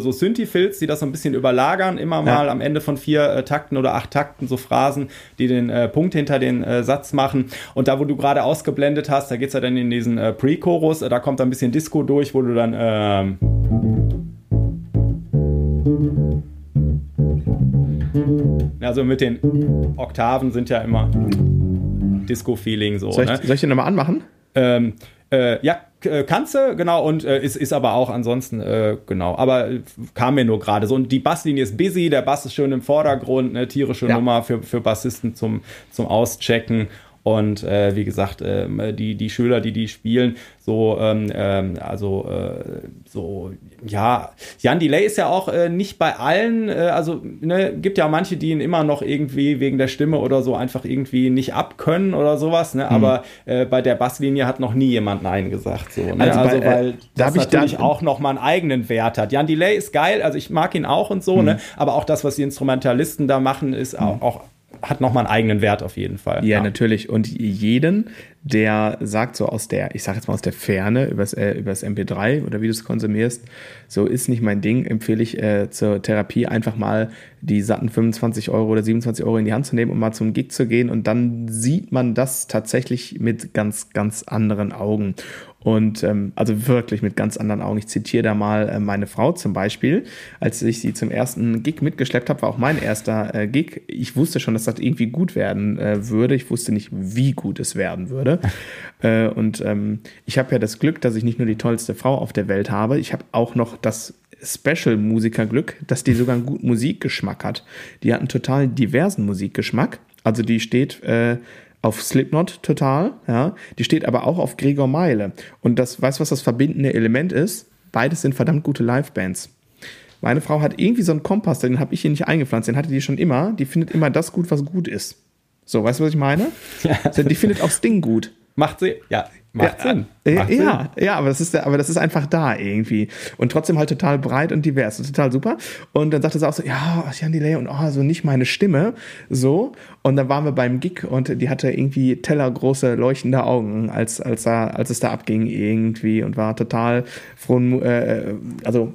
so Synthi-Fills, die das so ein bisschen überlagern, immer mal am Ende von vier äh, Takten oder acht Takten so Phrasen, die den äh, Punkt hinter den äh, Satz machen. Und da, wo du gerade ausgeblendet hast, da geht's ja dann in diesen äh, Pre-Chorus, äh, da kommt ein bisschen Disco durch, wo du dann ähm, also mit den Oktaven sind ja immer Disco-Feeling so. Soll ich, ne? soll ich den nochmal anmachen? Ähm, äh, ja, äh, kannst du, genau, und äh, ist, ist aber auch ansonsten, äh, genau, aber äh, kam mir nur gerade so. Und die Basslinie ist busy, der Bass ist schön im Vordergrund, eine tierische Ja. Nummer für, für Bassisten zum, zum Auschecken. Und äh, wie gesagt, ähm, die, die Schüler, die die spielen, so, ähm, ähm, also äh, so, ja, Jan Delay ist ja auch äh, nicht bei allen, äh, also ne, gibt ja manche, die ihn immer noch irgendwie wegen der Stimme oder so einfach irgendwie nicht abkönnen oder sowas, ne? aber äh, bei der Basslinie hat noch nie jemand Nein gesagt. So, ne? Also Also, bei, äh, weil da das natürlich da- auch nochmal einen eigenen Wert hat. Jan Delay ist geil, also ich mag ihn auch und so, Mhm. ne? aber auch das, was die Instrumentalisten da machen, ist auch, auch hat nochmal einen eigenen Wert auf jeden Fall. Ja, natürlich. Und jeden, der sagt so aus der, ich sag jetzt mal aus der Ferne, übers, äh, übers MP3 oder wie du es konsumierst, so ist nicht mein Ding, empfehle ich äh, zur Therapie einfach mal die satten 25 Euro oder 27 Euro in die Hand zu nehmen und mal zum Gig zu gehen und dann sieht man das tatsächlich mit ganz, ganz anderen Augen. Und ähm, also wirklich mit ganz anderen Augen. Ich zitiere da mal äh, meine Frau zum Beispiel. Als ich sie zum ersten Gig mitgeschleppt habe, war auch mein erster äh, Gig. Ich wusste schon, dass das irgendwie gut werden äh, würde. Ich wusste nicht, wie gut es werden würde. äh, und ähm, ich habe ja das Glück, dass ich nicht nur die tollste Frau auf der Welt habe, ich habe auch noch das Special-Musiker-Glück, dass die sogar einen guten Musikgeschmack hat. Die hat einen total diversen Musikgeschmack. Also die steht äh, auf Slipknot total, ja. Die steht aber auch auf Gregor Meile. Und das, weißt du, was das verbindende Element ist? Beides sind verdammt gute Livebands. Meine Frau hat irgendwie so einen Kompass, den habe ich hier nicht eingepflanzt, den hatte die schon immer. Die findet immer das gut, was gut ist. So, weißt du, was ich meine? Ja. Die findet auch Sting gut. Macht sie? Ja, macht ja, Sinn. äh, Macht ja, ja, aber das ist, aber das ist einfach da irgendwie. Und trotzdem halt total breit und divers. Ist total super. Und dann sagte sie auch so, ja, Jan Delay und oh, so nicht meine Stimme. So. Und dann waren wir beim Gig und die hatte irgendwie tellergroße leuchtende Augen, als, als, da, als es da abging irgendwie und war total froh, äh, also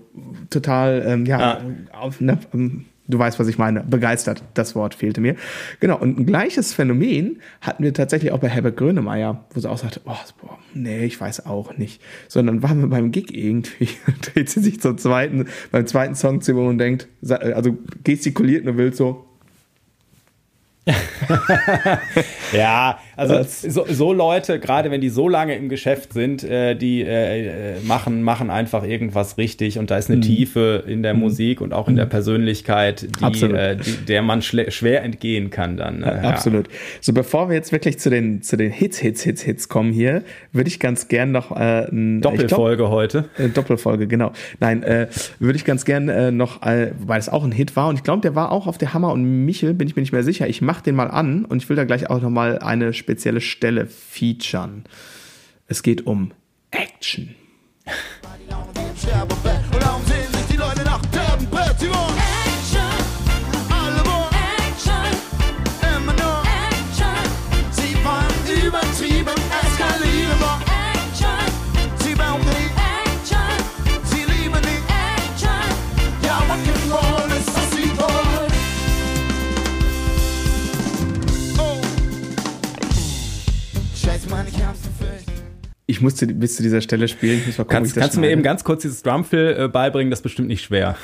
total, ähm, ja, Ah. auf, ne, ähm, Du weißt, was ich meine. Begeistert. Das Wort fehlte mir. Genau. Und ein gleiches Phänomen hatten wir tatsächlich auch bei Herbert Grönemeyer, wo sie auch sagte, oh, boah, nee, ich weiß auch nicht. Sondern waren wir beim Gig irgendwie, dreht sie sich zum zweiten, beim zweiten Song zu und denkt, also gestikuliert nur wild so, Ja, also so, so Leute, gerade wenn die so lange im Geschäft sind, äh, die äh, äh, machen, machen einfach irgendwas richtig und da Mhm. ist eine Tiefe in der Musik und auch in der Persönlichkeit, die, äh, die, der man schwer entgehen kann dann. ne? Ja. Absolut. So, bevor wir jetzt wirklich zu den, zu den Hits, Hits, Hits, Hits kommen hier, würde ich ganz gern noch äh, ein, ich glaub, Doppelfolge heute. Äh, Doppelfolge, genau. Nein, äh, würde ich ganz gern äh, noch, äh, weil es auch ein Hit war und ich glaube, der war auch auf der Hammer und Michel, bin ich mir nicht mehr sicher. Ich mach den mal an und ich will da gleich auch noch mal eine spezielle Stelle featuren. Es geht um Action. Ich musste bis zu dieser Stelle spielen. Ich muss mal gucken, Kannst, kannst du mir eben ganz kurz dieses Drumfill äh, beibringen? Das ist bestimmt nicht schwer.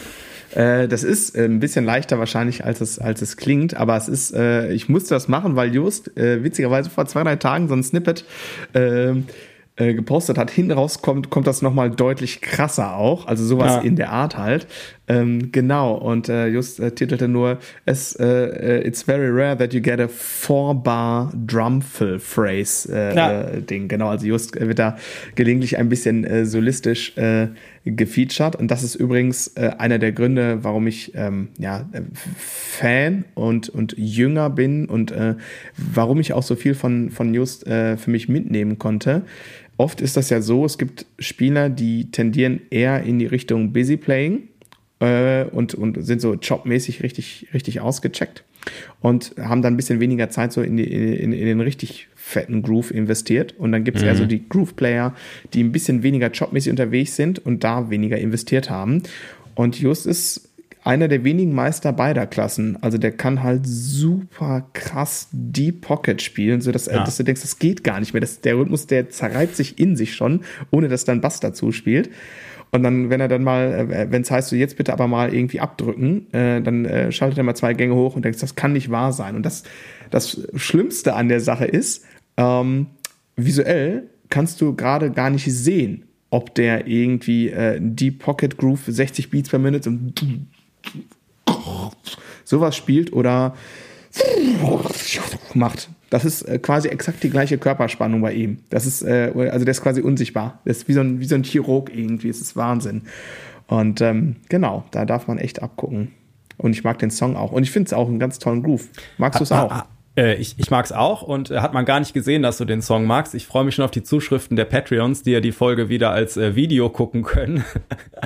Äh, das ist äh, ein bisschen leichter wahrscheinlich, als es, als es klingt, aber es ist, äh, ich musste das machen, weil Just äh, witzigerweise vor zwei, drei Tagen so ein Snippet äh, äh, gepostet hat. Hinten raus kommt, kommt das nochmal deutlich krasser auch, also sowas Ja. in der Art halt. Ähm, genau, und äh, Just äh, titelte nur, es, äh, äh, it's very rare that you get a four-bar drum fill phrase Ja. Ding. Genau, also Just wird da gelegentlich ein bisschen solistisch gefeatured. Und das ist übrigens einer der Gründe, warum ich ähm, ja, Fan und, und Jünger bin und warum ich auch so viel von, von Just für mich mitnehmen konnte. Oft ist das ja so, es gibt Spieler, die tendieren eher in die Richtung Busy Playing äh, und, und sind so jobmäßig richtig, richtig ausgecheckt und haben dann ein bisschen weniger Zeit so in, die, in, in den richtig fetten Groove investiert. Und dann gibt es eher so die Groove-Player, die ein bisschen weniger jobmäßig unterwegs sind und da weniger investiert haben. Und Just ist einer der wenigen Meister beider Klassen. Also der kann halt super krass Deep Pocket spielen, so dass, Ja. dass du denkst, das geht gar nicht mehr. Das, der Rhythmus, der zerreibt sich in sich schon, ohne dass dann Bass dazu spielt. Und dann, wenn er dann mal, wenn es heißt, so jetzt bitte aber mal irgendwie abdrücken, äh, dann äh, schaltet er mal zwei Gänge hoch und denkst, das kann nicht wahr sein. Und das, das Schlimmste an der Sache ist, ähm, visuell kannst du gerade gar nicht sehen, ob der irgendwie äh, Deep Pocket Groove 60 Beats per Minute und sowas spielt oder macht. Das ist äh, quasi exakt die gleiche Körperspannung bei ihm. Das ist, äh, also der ist quasi unsichtbar. Das ist wie so ein, wie so ein Chirurg irgendwie. Es ist Wahnsinn. Und ähm, genau, da darf man echt abgucken. Und ich mag den Song auch. Und ich finde es auch einen ganz tollen Groove. Magst du es auch? Äh, ich ich mag es auch und äh, hat man gar nicht gesehen, dass du den Song magst. Ich freue mich schon auf die Zuschriften der Patreons, die ja die Folge wieder als äh, Video gucken können.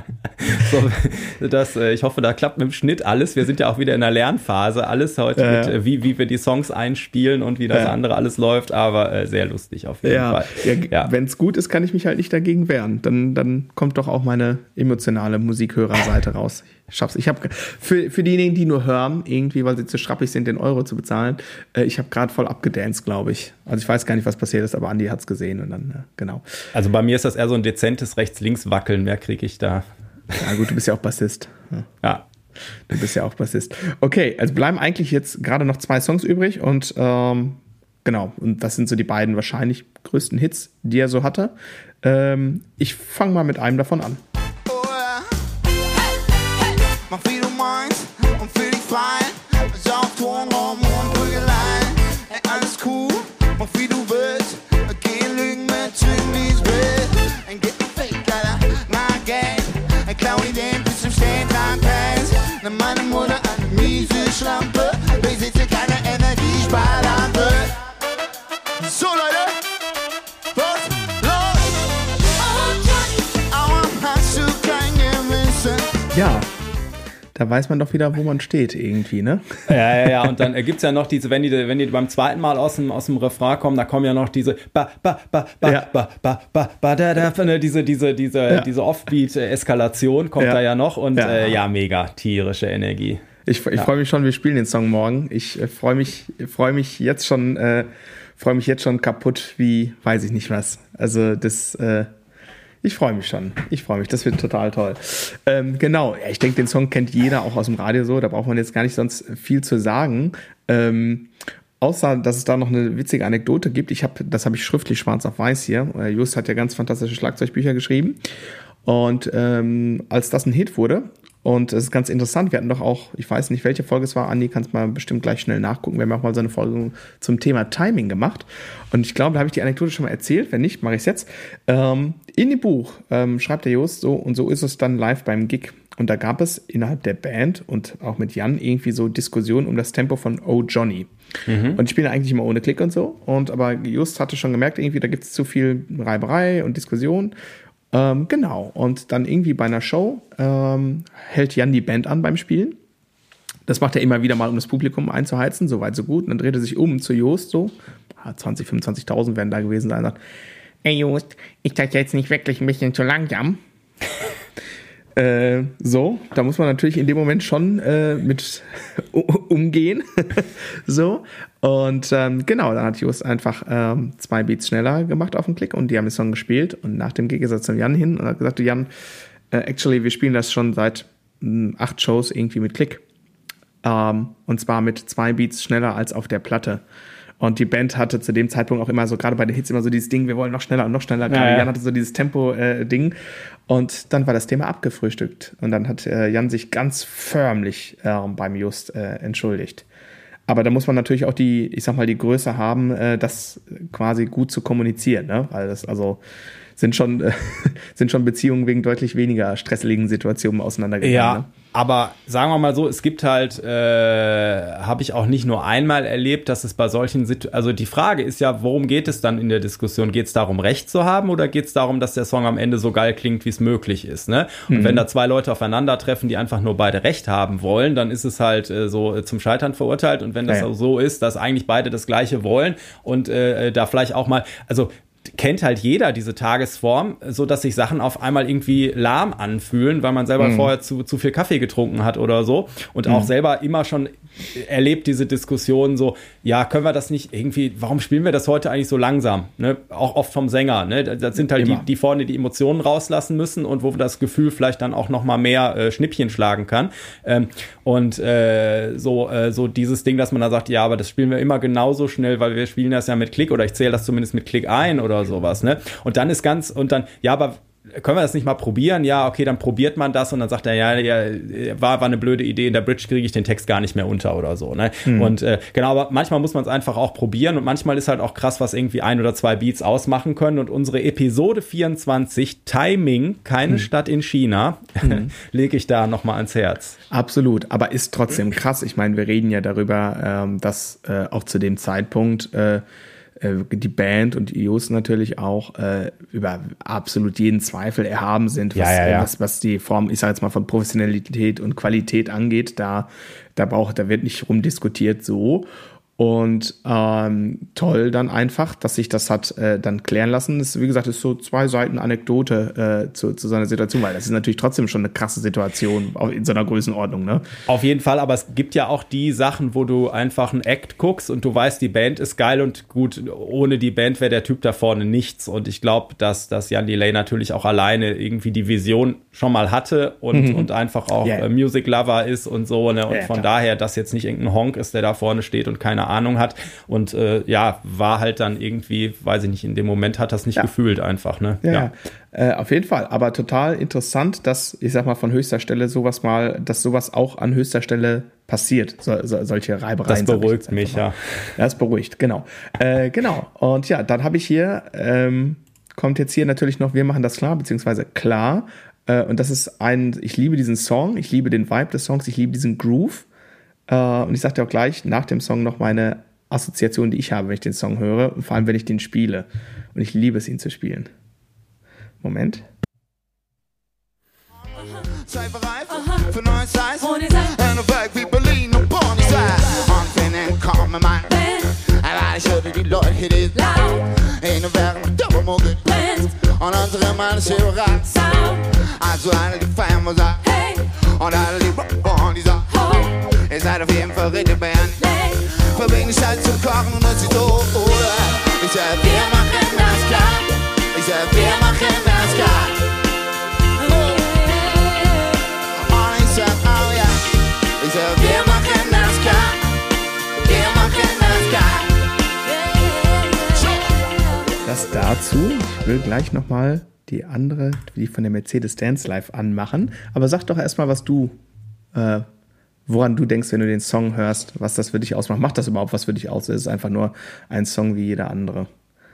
so, das, äh, ich hoffe, da klappt mit dem Schnitt alles. Wir sind ja auch wieder in der Lernphase. Alles heute Ja, mit, ja. äh, wie, wie wir die Songs einspielen und wie das Ja. andere alles läuft, aber sehr lustig auf jeden Ja, Fall. ja, Ja. wenn es gut ist, kann ich mich halt nicht dagegen wehren. Dann, dann kommt doch auch meine emotionale Musikhörerseite raus. Schaff's. Ich habe für, für diejenigen, die nur hören, irgendwie, weil sie zu schrappig sind, den Euro zu bezahlen, äh, ich habe gerade voll abgedanced, glaube ich. Also ich weiß gar nicht, was passiert ist, aber Andi hat's gesehen und dann, äh, genau. Also bei mir ist das eher so ein dezentes Rechts-Links-Wackeln. Mehr kriege ich da. Ja gut, du bist ja auch Bassist. Ja, Ja. du bist ja auch Bassist. Okay, also bleiben eigentlich jetzt gerade noch zwei Songs übrig und ähm, genau, und das sind so die beiden wahrscheinlich größten Hits, die er so hatte. Ähm, ich fange mal mit einem davon an. Mach wie du meinst und fühl dich fein. Sauf Ton, Hormon, Prügeleien. Ey, alles cool, mach wie du willst. Geh Lügen mit, zwingen wie's will. Ein me fake, Alter, mein Gang. Ein klau Ideen bis zum Stehen dran kannst. Nimm meine Mutter eine miese Schlampe. Besitze keine Energiesparlampe. So, Leute. Ja, da weiß man doch wieder, wo man steht irgendwie, ne? Ja, ja, ja. Und dann äh, gibt's ja noch diese, wenn die, wenn die beim zweiten Mal aus dem, aus dem Refrain kommen, da kommen ja noch diese ba, ba, ba, ba, Ja. ba, ba, ba, ba, da, da, ne, diese, diese, diese, Ja. diese Offbeat-Eskalation kommt Ja. da ja noch und Ja. ja, äh, ja mega tierische Energie. Ich, ich freue mich schon, wir spielen den Song morgen. Ich äh, freue mich, freue mich jetzt schon, äh, freue mich jetzt schon kaputt, wie weiß ich nicht was. Also das, äh, ich freue mich schon. Ich freue mich. Das wird total toll. Ähm, genau. Ja, ich denke, den Song kennt jeder auch aus dem Radio so. Da braucht man jetzt gar nicht sonst viel zu sagen. Ähm, Außer, dass es da noch eine witzige Anekdote gibt. Ich habe, das habe ich schriftlich schwarz auf weiß hier. Äh, Just hat ja ganz fantastische Schlagzeugbücher geschrieben. Und ähm, als das ein Hit wurde, und es ist ganz interessant, wir hatten doch auch, ich weiß nicht, welche Folge es war, Andi, kannst mal bestimmt gleich schnell nachgucken. Wir haben auch mal so eine Folge zum Thema Timing gemacht. Und ich glaube, da habe ich die Anekdote schon mal erzählt. Wenn nicht, mache ich es jetzt. Ähm, in dem Buch ähm, schreibt der Jost so, und so ist es dann live beim Gig. Und da gab es innerhalb der Band und auch mit Jan irgendwie so Diskussionen um das Tempo von Oh Johnny. Und ich spiele eigentlich immer ohne Klick und so. Und aber Just hatte schon gemerkt, irgendwie, da gibt es zu viel Reiberei und Diskussion. Ähm, genau. Und dann irgendwie bei einer Show ähm, hält Jan die Band an beim Spielen. Das macht er immer wieder mal, um das Publikum einzuheizen. So weit, so gut. Und dann dreht er sich um zu Jost so. Ah, 20, 25.000 werden da gewesen sein. Sagt, Ey Just, ist das jetzt nicht wirklich ein bisschen zu langsam? Äh, so, da muss man natürlich in dem Moment schon äh, mit umgehen. so. Und ähm, genau, dann hat Just einfach ähm, zwei Beats schneller gemacht auf den Klick und die haben den Song gespielt. Und nach dem Gig ist er zum Jan hin und hat gesagt, Jan, äh, actually, wir spielen das schon seit mh, acht Shows irgendwie mit Klick. Ähm, und zwar mit zwei Beats schneller als auf der Platte. Und die Band hatte zu dem Zeitpunkt auch immer so, gerade bei den Hits, immer so dieses Ding, wir wollen noch schneller und noch schneller. Gerade ja. Jan hatte so dieses Tempo-Ding. und dann war das Thema abgefrühstückt. Und dann hat äh, Jan sich ganz förmlich äh, beim Just äh, entschuldigt. Aber da muss man natürlich auch die, ich sag mal, die Größe haben, äh, das quasi gut zu kommunizieren, ne? Weil das also sind schon, äh, sind schon Beziehungen wegen deutlich weniger stresseligen Situationen auseinandergegangen. Ja, Ne? aber sagen wir mal so, es gibt halt, äh, habe ich auch nicht nur einmal erlebt, dass es bei solchen Situationen, also die Frage ist ja, worum geht es dann in der Diskussion? Geht es darum, Recht zu haben oder geht es darum, dass der Song am Ende so geil klingt, wie es möglich ist? Ne? Und wenn da zwei Leute aufeinandertreffen, die einfach nur beide Recht haben wollen, dann ist es halt äh, so äh, zum Scheitern verurteilt. Und wenn das Ja, so ist, dass eigentlich beide das Gleiche wollen und äh, da vielleicht auch mal, also kennt halt jeder diese Tagesform, so dass sich Sachen auf einmal irgendwie lahm anfühlen, weil man selber vorher zu, zu viel Kaffee getrunken hat oder so und auch selber immer schon erlebt diese Diskussion so, ja, können wir das nicht irgendwie, warum spielen wir das heute eigentlich so langsam? Ne? Auch oft vom Sänger, ne? Das sind halt die, die vorne die Emotionen rauslassen müssen und wo das Gefühl vielleicht dann auch noch mal mehr äh, Schnippchen schlagen kann. Ähm, und äh, so, äh, so dieses Ding, dass man da sagt, ja, aber das spielen wir immer genauso schnell, weil wir spielen das ja mit Klick oder ich zähle das zumindest mit Klick ein oder sowas, ne? Und dann ist ganz, und dann, ja, aber können wir das nicht mal probieren? Ja, okay, dann probiert man das und dann sagt er, ja, ja war, war eine blöde Idee, in der Bridge kriege ich den Text gar nicht mehr unter oder so. Ne? Mhm. Und äh, genau, aber manchmal muss man es einfach auch probieren und manchmal ist halt auch krass, was irgendwie ein oder zwei Beats ausmachen können. Und unsere Episode 24, Timing, keine mhm. Stadt in China, mhm. lege ich da nochmal ans Herz. Absolut, aber ist trotzdem krass. Ich meine, wir reden ja darüber, ähm, dass äh, auch zu dem Zeitpunkt äh, die Band und die IOS natürlich auch äh, über absolut jeden Zweifel erhaben sind, was, ja, ja, ja. was, was die Form, ich sage jetzt mal, von Professionalität und Qualität angeht. Da, da braucht, da wird nicht rumdiskutiert so. Und ähm, toll dann einfach, dass sich das hat äh, dann klären lassen. Das, wie gesagt, ist so zwei Seiten Anekdote äh, zu, zu seiner Situation, weil das ist natürlich trotzdem schon eine krasse Situation in so einer Größenordnung. Ne? Auf jeden Fall, aber es gibt ja auch die Sachen, wo du einfach einen Act guckst und du weißt, die Band ist geil und gut, ohne die Band wäre der Typ da vorne nichts. Und ich glaube, dass, dass Jan Delay natürlich auch alleine irgendwie die Vision schon mal hatte und, mhm. und einfach auch yeah. Music Lover ist und so. Ne? Und ja, von klar. daher, dass jetzt nicht irgendein Honk ist, der da vorne steht und keine Ahnung hat. Und äh, ja, war halt dann irgendwie, weiß ich nicht, in dem Moment hat das nicht ja. gefühlt einfach. Ne? Ja, ja. Äh, auf jeden Fall. Aber total interessant, dass, ich sag mal, von höchster Stelle sowas mal, dass sowas auch an höchster Stelle passiert, so, so, solche Reibereien. Das beruhigt mich, ja. ja. Das beruhigt, genau. Äh, genau. Und ja, dann habe ich hier, ähm, kommt jetzt hier natürlich noch, wir machen das klar, beziehungsweise klar. Äh, und das ist ein, ich liebe diesen Song, ich liebe den Vibe des Songs, ich liebe diesen Groove. Äh, und ich sagte auch gleich nach dem Song noch meine Assoziation, die ich habe, wenn ich den Song höre, und vor allem, wenn ich den spiele. Und ich liebe es, ihn zu spielen. Moment. Seid bereit für neuen Size? And the fact people lean upon the side. Anfinden kommen mein Aber ich höre die Leute hier ist laut. In der Welt, der Muggel. Und unsere Mann ist Sound. Also alle die feiern, muss hey. Und alle die Rock die sagt, Ihr seid auf jeden Fall richtig Band. Verbringen Zeit zu kochen und das ist so, Ich sag, wir machen das klar. Ich sag, wir machen das klar. Und ich sag, oh ja. Ich sag, wir machen das klar. Wir machen das klar. Das dazu. Ich will gleich nochmal die andere, die von der Mercedes Dance Live anmachen. Aber sag doch erstmal, was du äh, woran du denkst, wenn du den Song hörst, was das für dich ausmacht. Macht das überhaupt was für dich aus? Ist es einfach nur ein Song wie jeder andere?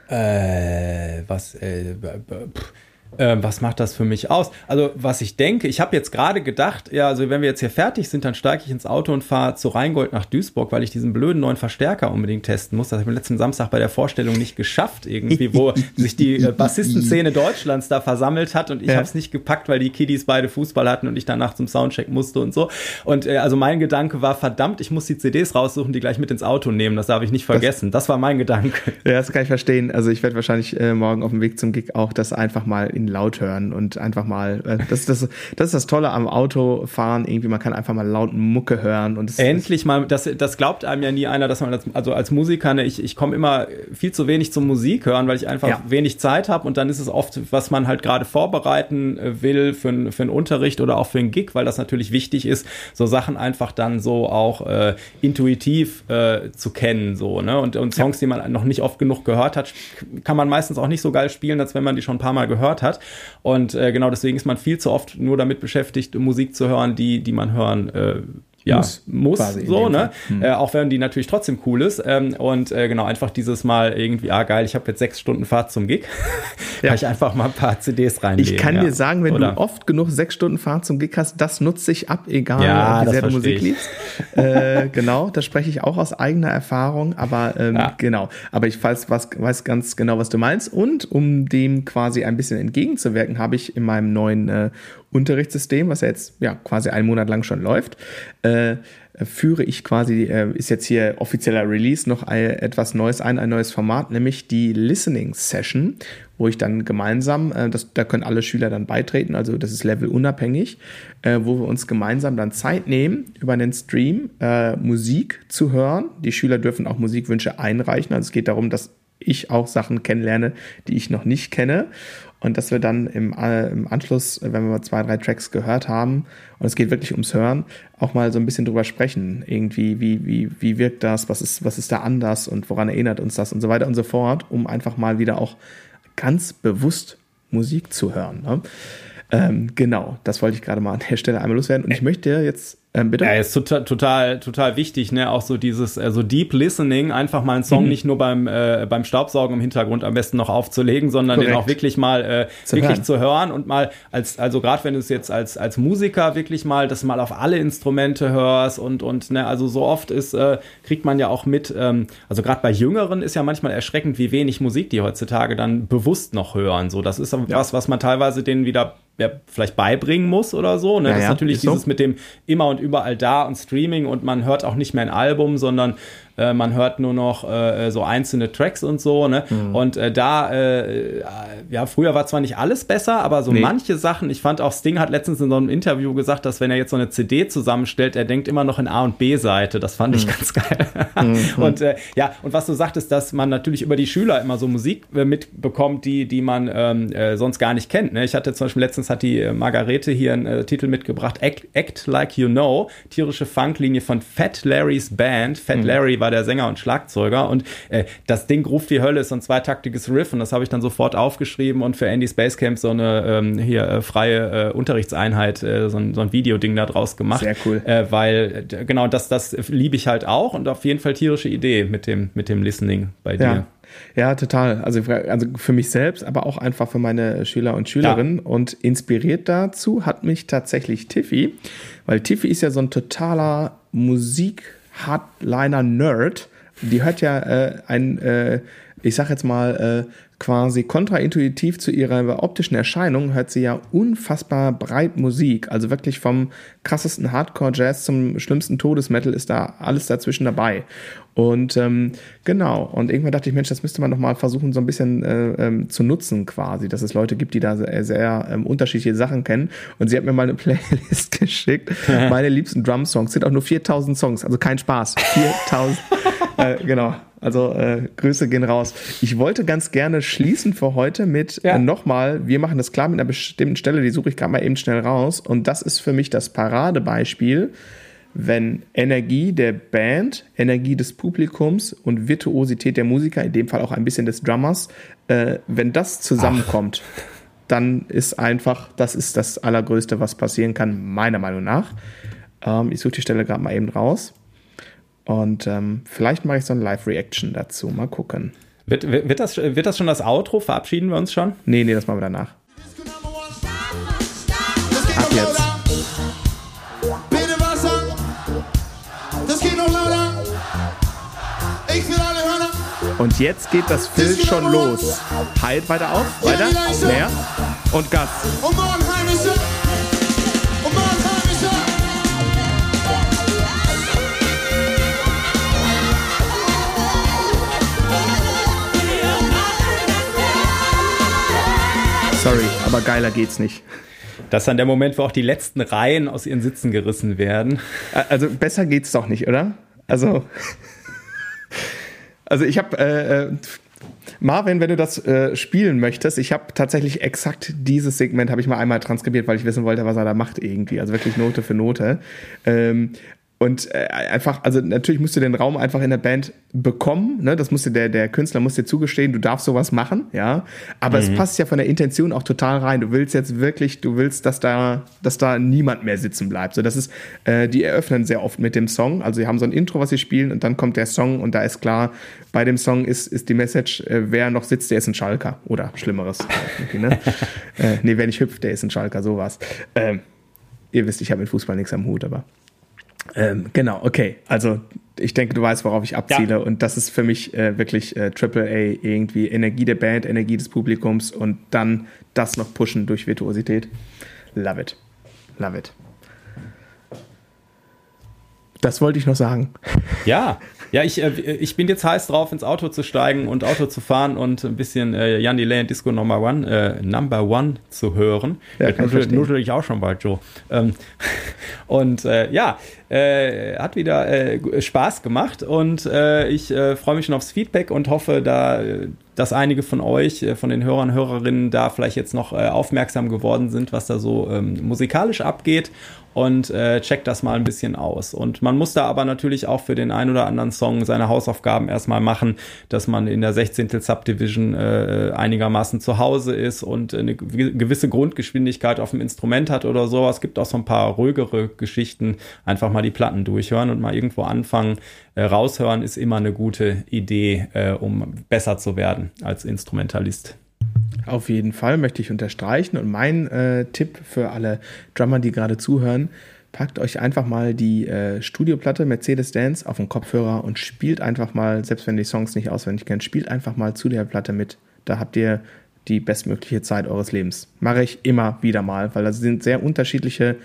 Äh, was, äh, pff äh, was macht das für mich aus? Also, was ich denke, ich habe jetzt gerade gedacht, ja, also wenn wir jetzt hier fertig sind, dann steige ich ins Auto und fahre zu Rheingold nach Duisburg, weil ich diesen blöden neuen Verstärker unbedingt testen muss. Das habe ich letzten Samstag bei der Vorstellung nicht geschafft, irgendwie, wo sich die äh, Bassistenszene Deutschlands da versammelt hat und ich ja. habe es nicht gepackt, weil die Kiddies beide Fußball hatten und ich danach zum Soundcheck musste und so. Und äh, also mein Gedanke war, verdammt, ich muss die CDs raussuchen, die gleich mit ins Auto nehmen. Das darf ich nicht vergessen. Das, das war mein Gedanke. Ja, das kann ich verstehen. Also ich werde wahrscheinlich äh, morgen auf dem Weg zum Gig auch das einfach mal in laut hören und einfach mal, äh, das, das, das ist das Tolle am Autofahren, irgendwie, man kann einfach mal laut Mucke hören und Endlich mal, das, das glaubt einem ja nie einer, dass man, als, also als Musiker, ne, ich, ich komme immer viel zu wenig zum Musik hören, weil ich einfach ja. wenig Zeit habe und dann ist es oft, was man halt gerade vorbereiten äh, will für, für einen Unterricht oder auch für einen Gig, weil das natürlich wichtig ist, so Sachen einfach dann so auch äh, intuitiv äh, zu kennen, so, ne, und, und Songs, ja. die man noch nicht oft genug gehört hat, kann man meistens auch nicht so geil spielen, als wenn man die schon ein paar Mal gehört hat und äh, genau deswegen ist man viel zu oft nur damit beschäftigt, Musik zu hören, die, die man hören äh, ja, muss, muss so, ne? Hm. Äh, auch wenn die natürlich trotzdem cool ist. Ähm, und äh, genau, einfach dieses Mal irgendwie, ah geil, ich habe jetzt sechs Stunden Fahrt zum Gig. ja. Kann ich einfach mal ein paar CDs reinlegen. Ich kann ja. dir sagen, wenn Oder? du oft genug sechs Stunden Fahrt zum Gig hast, das nutzt sich ab, egal ja, wie sehr du Musik liebst. äh, genau, das spreche ich auch aus eigener Erfahrung, aber ähm, ja. genau. Aber ich weiß, was, weiß ganz genau, was du meinst. Und um dem quasi ein bisschen entgegenzuwirken, habe ich in meinem neuen äh, Unterrichtssystem, was ja jetzt ja quasi einen Monat lang schon läuft, äh, führe ich quasi, äh, ist jetzt hier offizieller Release, noch ein, etwas Neues ein, ein neues Format, nämlich die Listening Session, wo ich dann gemeinsam, äh, das, da können alle Schüler dann beitreten, also das ist levelunabhängig, äh, wo wir uns gemeinsam dann Zeit nehmen, über den Stream äh, Musik zu hören. Die Schüler dürfen auch Musikwünsche einreichen, also es geht darum, dass ich auch Sachen kennenlerne, die ich noch nicht kenne und dass wir dann im, äh, im Anschluss, wenn wir mal zwei, drei Tracks gehört haben, und es geht wirklich ums Hören, auch mal so ein bisschen drüber sprechen. Irgendwie, wie, wie, wie wirkt das, was ist, was ist da anders und woran erinnert uns das und so weiter und so fort, um einfach mal wieder auch ganz bewusst Musik zu hören. Ne? Ähm, genau, das wollte ich gerade mal an der Stelle einmal loswerden. Und ich möchte jetzt ähm, bitte? Ja, ist total, total, total wichtig, ne? Auch so dieses, also Deep Listening, einfach mal einen Song mhm. nicht nur beim, äh, beim Staubsaugen im Hintergrund am besten noch aufzulegen, sondern Korrekt. den auch wirklich mal äh, zu wirklich hören. zu hören und mal als, also gerade wenn du es jetzt als, als Musiker wirklich mal, das mal auf alle Instrumente hörst und, und ne, also so oft ist, äh, kriegt man ja auch mit, ähm, also gerade bei Jüngeren ist ja manchmal erschreckend, wie wenig Musik die heutzutage dann bewusst noch hören. So, das ist ja. was, was man teilweise denen wieder ja, vielleicht beibringen muss oder so. Ne? Ja, das ist natürlich ist dieses so. mit dem immer und überall da und Streaming und man hört auch nicht mehr ein Album, sondern äh, man hört nur noch äh, so einzelne Tracks und so. Ne? Mhm. Und äh, da, äh, ja, früher war zwar nicht alles besser, aber so nee. manche Sachen, ich fand auch Sting hat letztens in so einem Interview gesagt, dass wenn er jetzt so eine CD zusammenstellt, er denkt immer noch in A- und B-Seite. Das fand mhm. ich ganz geil. mhm. Und äh, ja, und was du sagtest, dass man natürlich über die Schüler immer so Musik äh, mitbekommt, die, die man ähm, sonst gar nicht kennt. Ne? Ich hatte zum Beispiel letztens hat die Margarete hier einen Titel mitgebracht, Act, Act Like You Know, tierische Funklinie von Fat Larry's Band. Fat mhm. Larry war der Sänger und Schlagzeuger und äh, das Ding ruft wie Hölle ist so ein zweitaktiges Riff und das habe ich dann sofort aufgeschrieben und für Andy Spacecamp so eine ähm, hier äh, freie äh, Unterrichtseinheit, äh, so, ein, so ein Videoding da draus gemacht. Sehr cool. Äh, weil genau das, das liebe ich halt auch und auf jeden Fall tierische Idee mit dem, mit dem Listening bei dir. Ja. Ja, total. Also, also für mich selbst, aber auch einfach für meine Schüler und Schülerinnen. Ja. Und inspiriert dazu hat mich tatsächlich Tiffy, weil Tiffy ist ja so ein totaler Musik- Hardliner-Nerd, die hört ja äh, ein, äh, ich sag jetzt mal, äh, quasi kontraintuitiv zu ihrer optischen Erscheinung hört sie ja unfassbar breit Musik. Also wirklich vom krassesten Hardcore-Jazz zum schlimmsten Todesmetal ist da alles dazwischen dabei. Und ähm, genau, und irgendwann dachte ich, Mensch, das müsste man doch mal versuchen, so ein bisschen äh, ähm, zu nutzen quasi, dass es Leute gibt, die da sehr, sehr ähm, unterschiedliche Sachen kennen. Und sie hat mir mal eine Playlist geschickt. Meine liebsten Drum-Songs sind auch nur 4000 Songs, also kein Spaß. 4000, äh, genau. Also äh, Grüße gehen raus. Ich wollte ganz gerne schließen für heute mit ja. äh, nochmal, wir machen das klar mit einer bestimmten Stelle, die suche ich gerade mal eben schnell raus. Und das ist für mich das Paradebeispiel wenn Energie der Band, Energie des Publikums und Virtuosität der Musiker, in dem Fall auch ein bisschen des Drummers, äh, wenn das zusammenkommt, Ach. dann ist einfach, das ist das Allergrößte, was passieren kann, meiner Meinung nach. Ähm, ich suche die Stelle gerade mal eben raus. Und ähm, vielleicht mache ich so eine Live-Reaction dazu. Mal gucken. Wird, wird, das, wird das schon das Outro? Verabschieden wir uns schon? Nee, nee, das machen wir danach. Ab jetzt. Und jetzt geht das Film schon los. Halt weiter auf, weiter, mehr und Gas. Sorry, aber geiler geht's nicht. Das ist dann der Moment, wo auch die letzten Reihen aus ihren Sitzen gerissen werden. Also besser geht's doch nicht, oder? Also. Also ich habe äh, äh, Marvin, wenn du das äh, spielen möchtest, ich habe tatsächlich exakt dieses Segment habe ich mal einmal transkribiert, weil ich wissen wollte, was er da macht irgendwie. Also wirklich Note für Note. Ähm, und äh, einfach, also natürlich musst du den Raum einfach in der Band bekommen, ne? Das musste der, der Künstler muss dir zugestehen, du darfst sowas machen, ja. Aber mhm. es passt ja von der Intention auch total rein. Du willst jetzt wirklich, du willst, dass da, dass da niemand mehr sitzen bleibt. So, das ist, äh, die eröffnen sehr oft mit dem Song. Also sie haben so ein Intro, was sie spielen, und dann kommt der Song und da ist klar, bei dem Song ist, ist die Message, äh, wer noch sitzt, der ist ein Schalker. Oder Schlimmeres. ne? äh, nee, wer nicht hüpft, der ist ein Schalker, sowas. Ähm, ihr wisst, ich habe mit Fußball nichts am Hut, aber. Ähm, genau, okay. Also ich denke, du weißt, worauf ich abziele. Ja. Und das ist für mich äh, wirklich äh, Triple A irgendwie Energie der Band, Energie des Publikums und dann das noch pushen durch Virtuosität. Love it. Love it. Das wollte ich noch sagen. Ja, ja, ich, äh, ich bin jetzt heiß drauf, ins Auto zu steigen und Auto zu fahren und ein bisschen äh, Jan Delay und Disco Number One, äh, Number One zu hören. Ja, kann ich auch schon bald, Joe. Ähm, und äh, ja, äh, hat wieder äh, Spaß gemacht und äh, ich freue mich schon aufs Feedback und hoffe, da dass einige von euch, von den Hörern, Hörerinnen da vielleicht jetzt noch aufmerksam geworden sind, was da so ähm, musikalisch abgeht und äh, checkt das mal ein bisschen aus. Und man muss da aber natürlich auch für den ein oder anderen Song seine Hausaufgaben erstmal machen, dass man in der 16. Subdivision äh, einigermaßen zu Hause ist und eine gewisse Grundgeschwindigkeit auf dem Instrument hat oder so. Es gibt auch so ein paar ruhigere Geschichten. Einfach mal die Platten durchhören und mal irgendwo anfangen. Äh, raushören ist immer eine gute Idee, äh, um besser zu werden als Instrumentalist. Auf jeden Fall möchte ich unterstreichen. Und mein äh, Tipp für alle Drummer, die gerade zuhören, packt euch einfach mal die äh, Studioplatte Mercedes Dance auf den Kopfhörer und spielt einfach mal, selbst wenn ihr die Songs nicht auswendig kennt, spielt einfach mal zu der Platte mit. Da habt ihr die bestmögliche Zeit eures Lebens. Mache ich immer wieder mal, weil da sind sehr unterschiedliche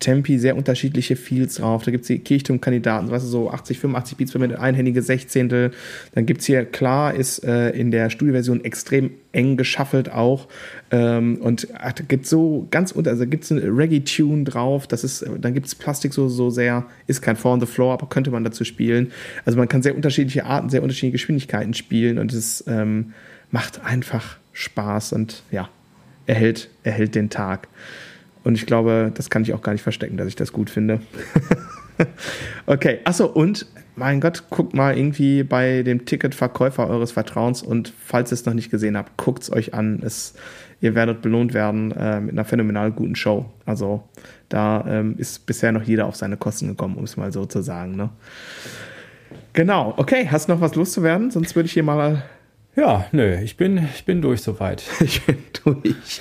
Tempi, sehr unterschiedliche Feels drauf. Da gibt es die Kirchturmkandidaten, weißt du, so 80, 85 Beats per Minute, einhändige Sechzehntel. Dann gibt es hier, klar, ist äh, in der Studioversion extrem eng geschaffelt auch. Ähm, und ach, da gibt so ganz unter, also gibt es ein Reggae-Tune drauf. Das ist, dann gibt es Plastik so, so sehr, ist kein Four on the Floor, aber könnte man dazu spielen. Also man kann sehr unterschiedliche Arten, sehr unterschiedliche Geschwindigkeiten spielen und es ähm, macht einfach Spaß und ja, erhält, erhält den Tag. Und ich glaube, das kann ich auch gar nicht verstecken, dass ich das gut finde. okay, achso, und mein Gott, guckt mal irgendwie bei dem Ticketverkäufer eures Vertrauens und falls ihr es noch nicht gesehen habt, guckt es euch an. Es, ihr werdet belohnt werden äh, mit einer phänomenal guten Show. Also da ähm, ist bisher noch jeder auf seine Kosten gekommen, um es mal so zu sagen. Ne? Genau, okay, hast noch was loszuwerden? Sonst würde ich hier mal ja, nö, ich bin, ich bin durch soweit. Ich bin durch.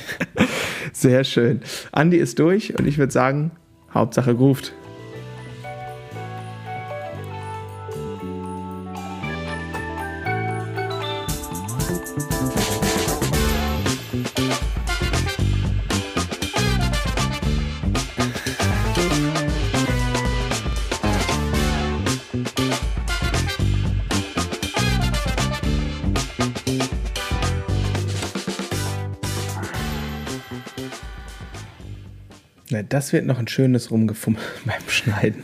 Sehr schön. Andi ist durch und ich würde sagen, Hauptsache ruft. Das wird noch ein schönes Rumgefummel beim Schneiden.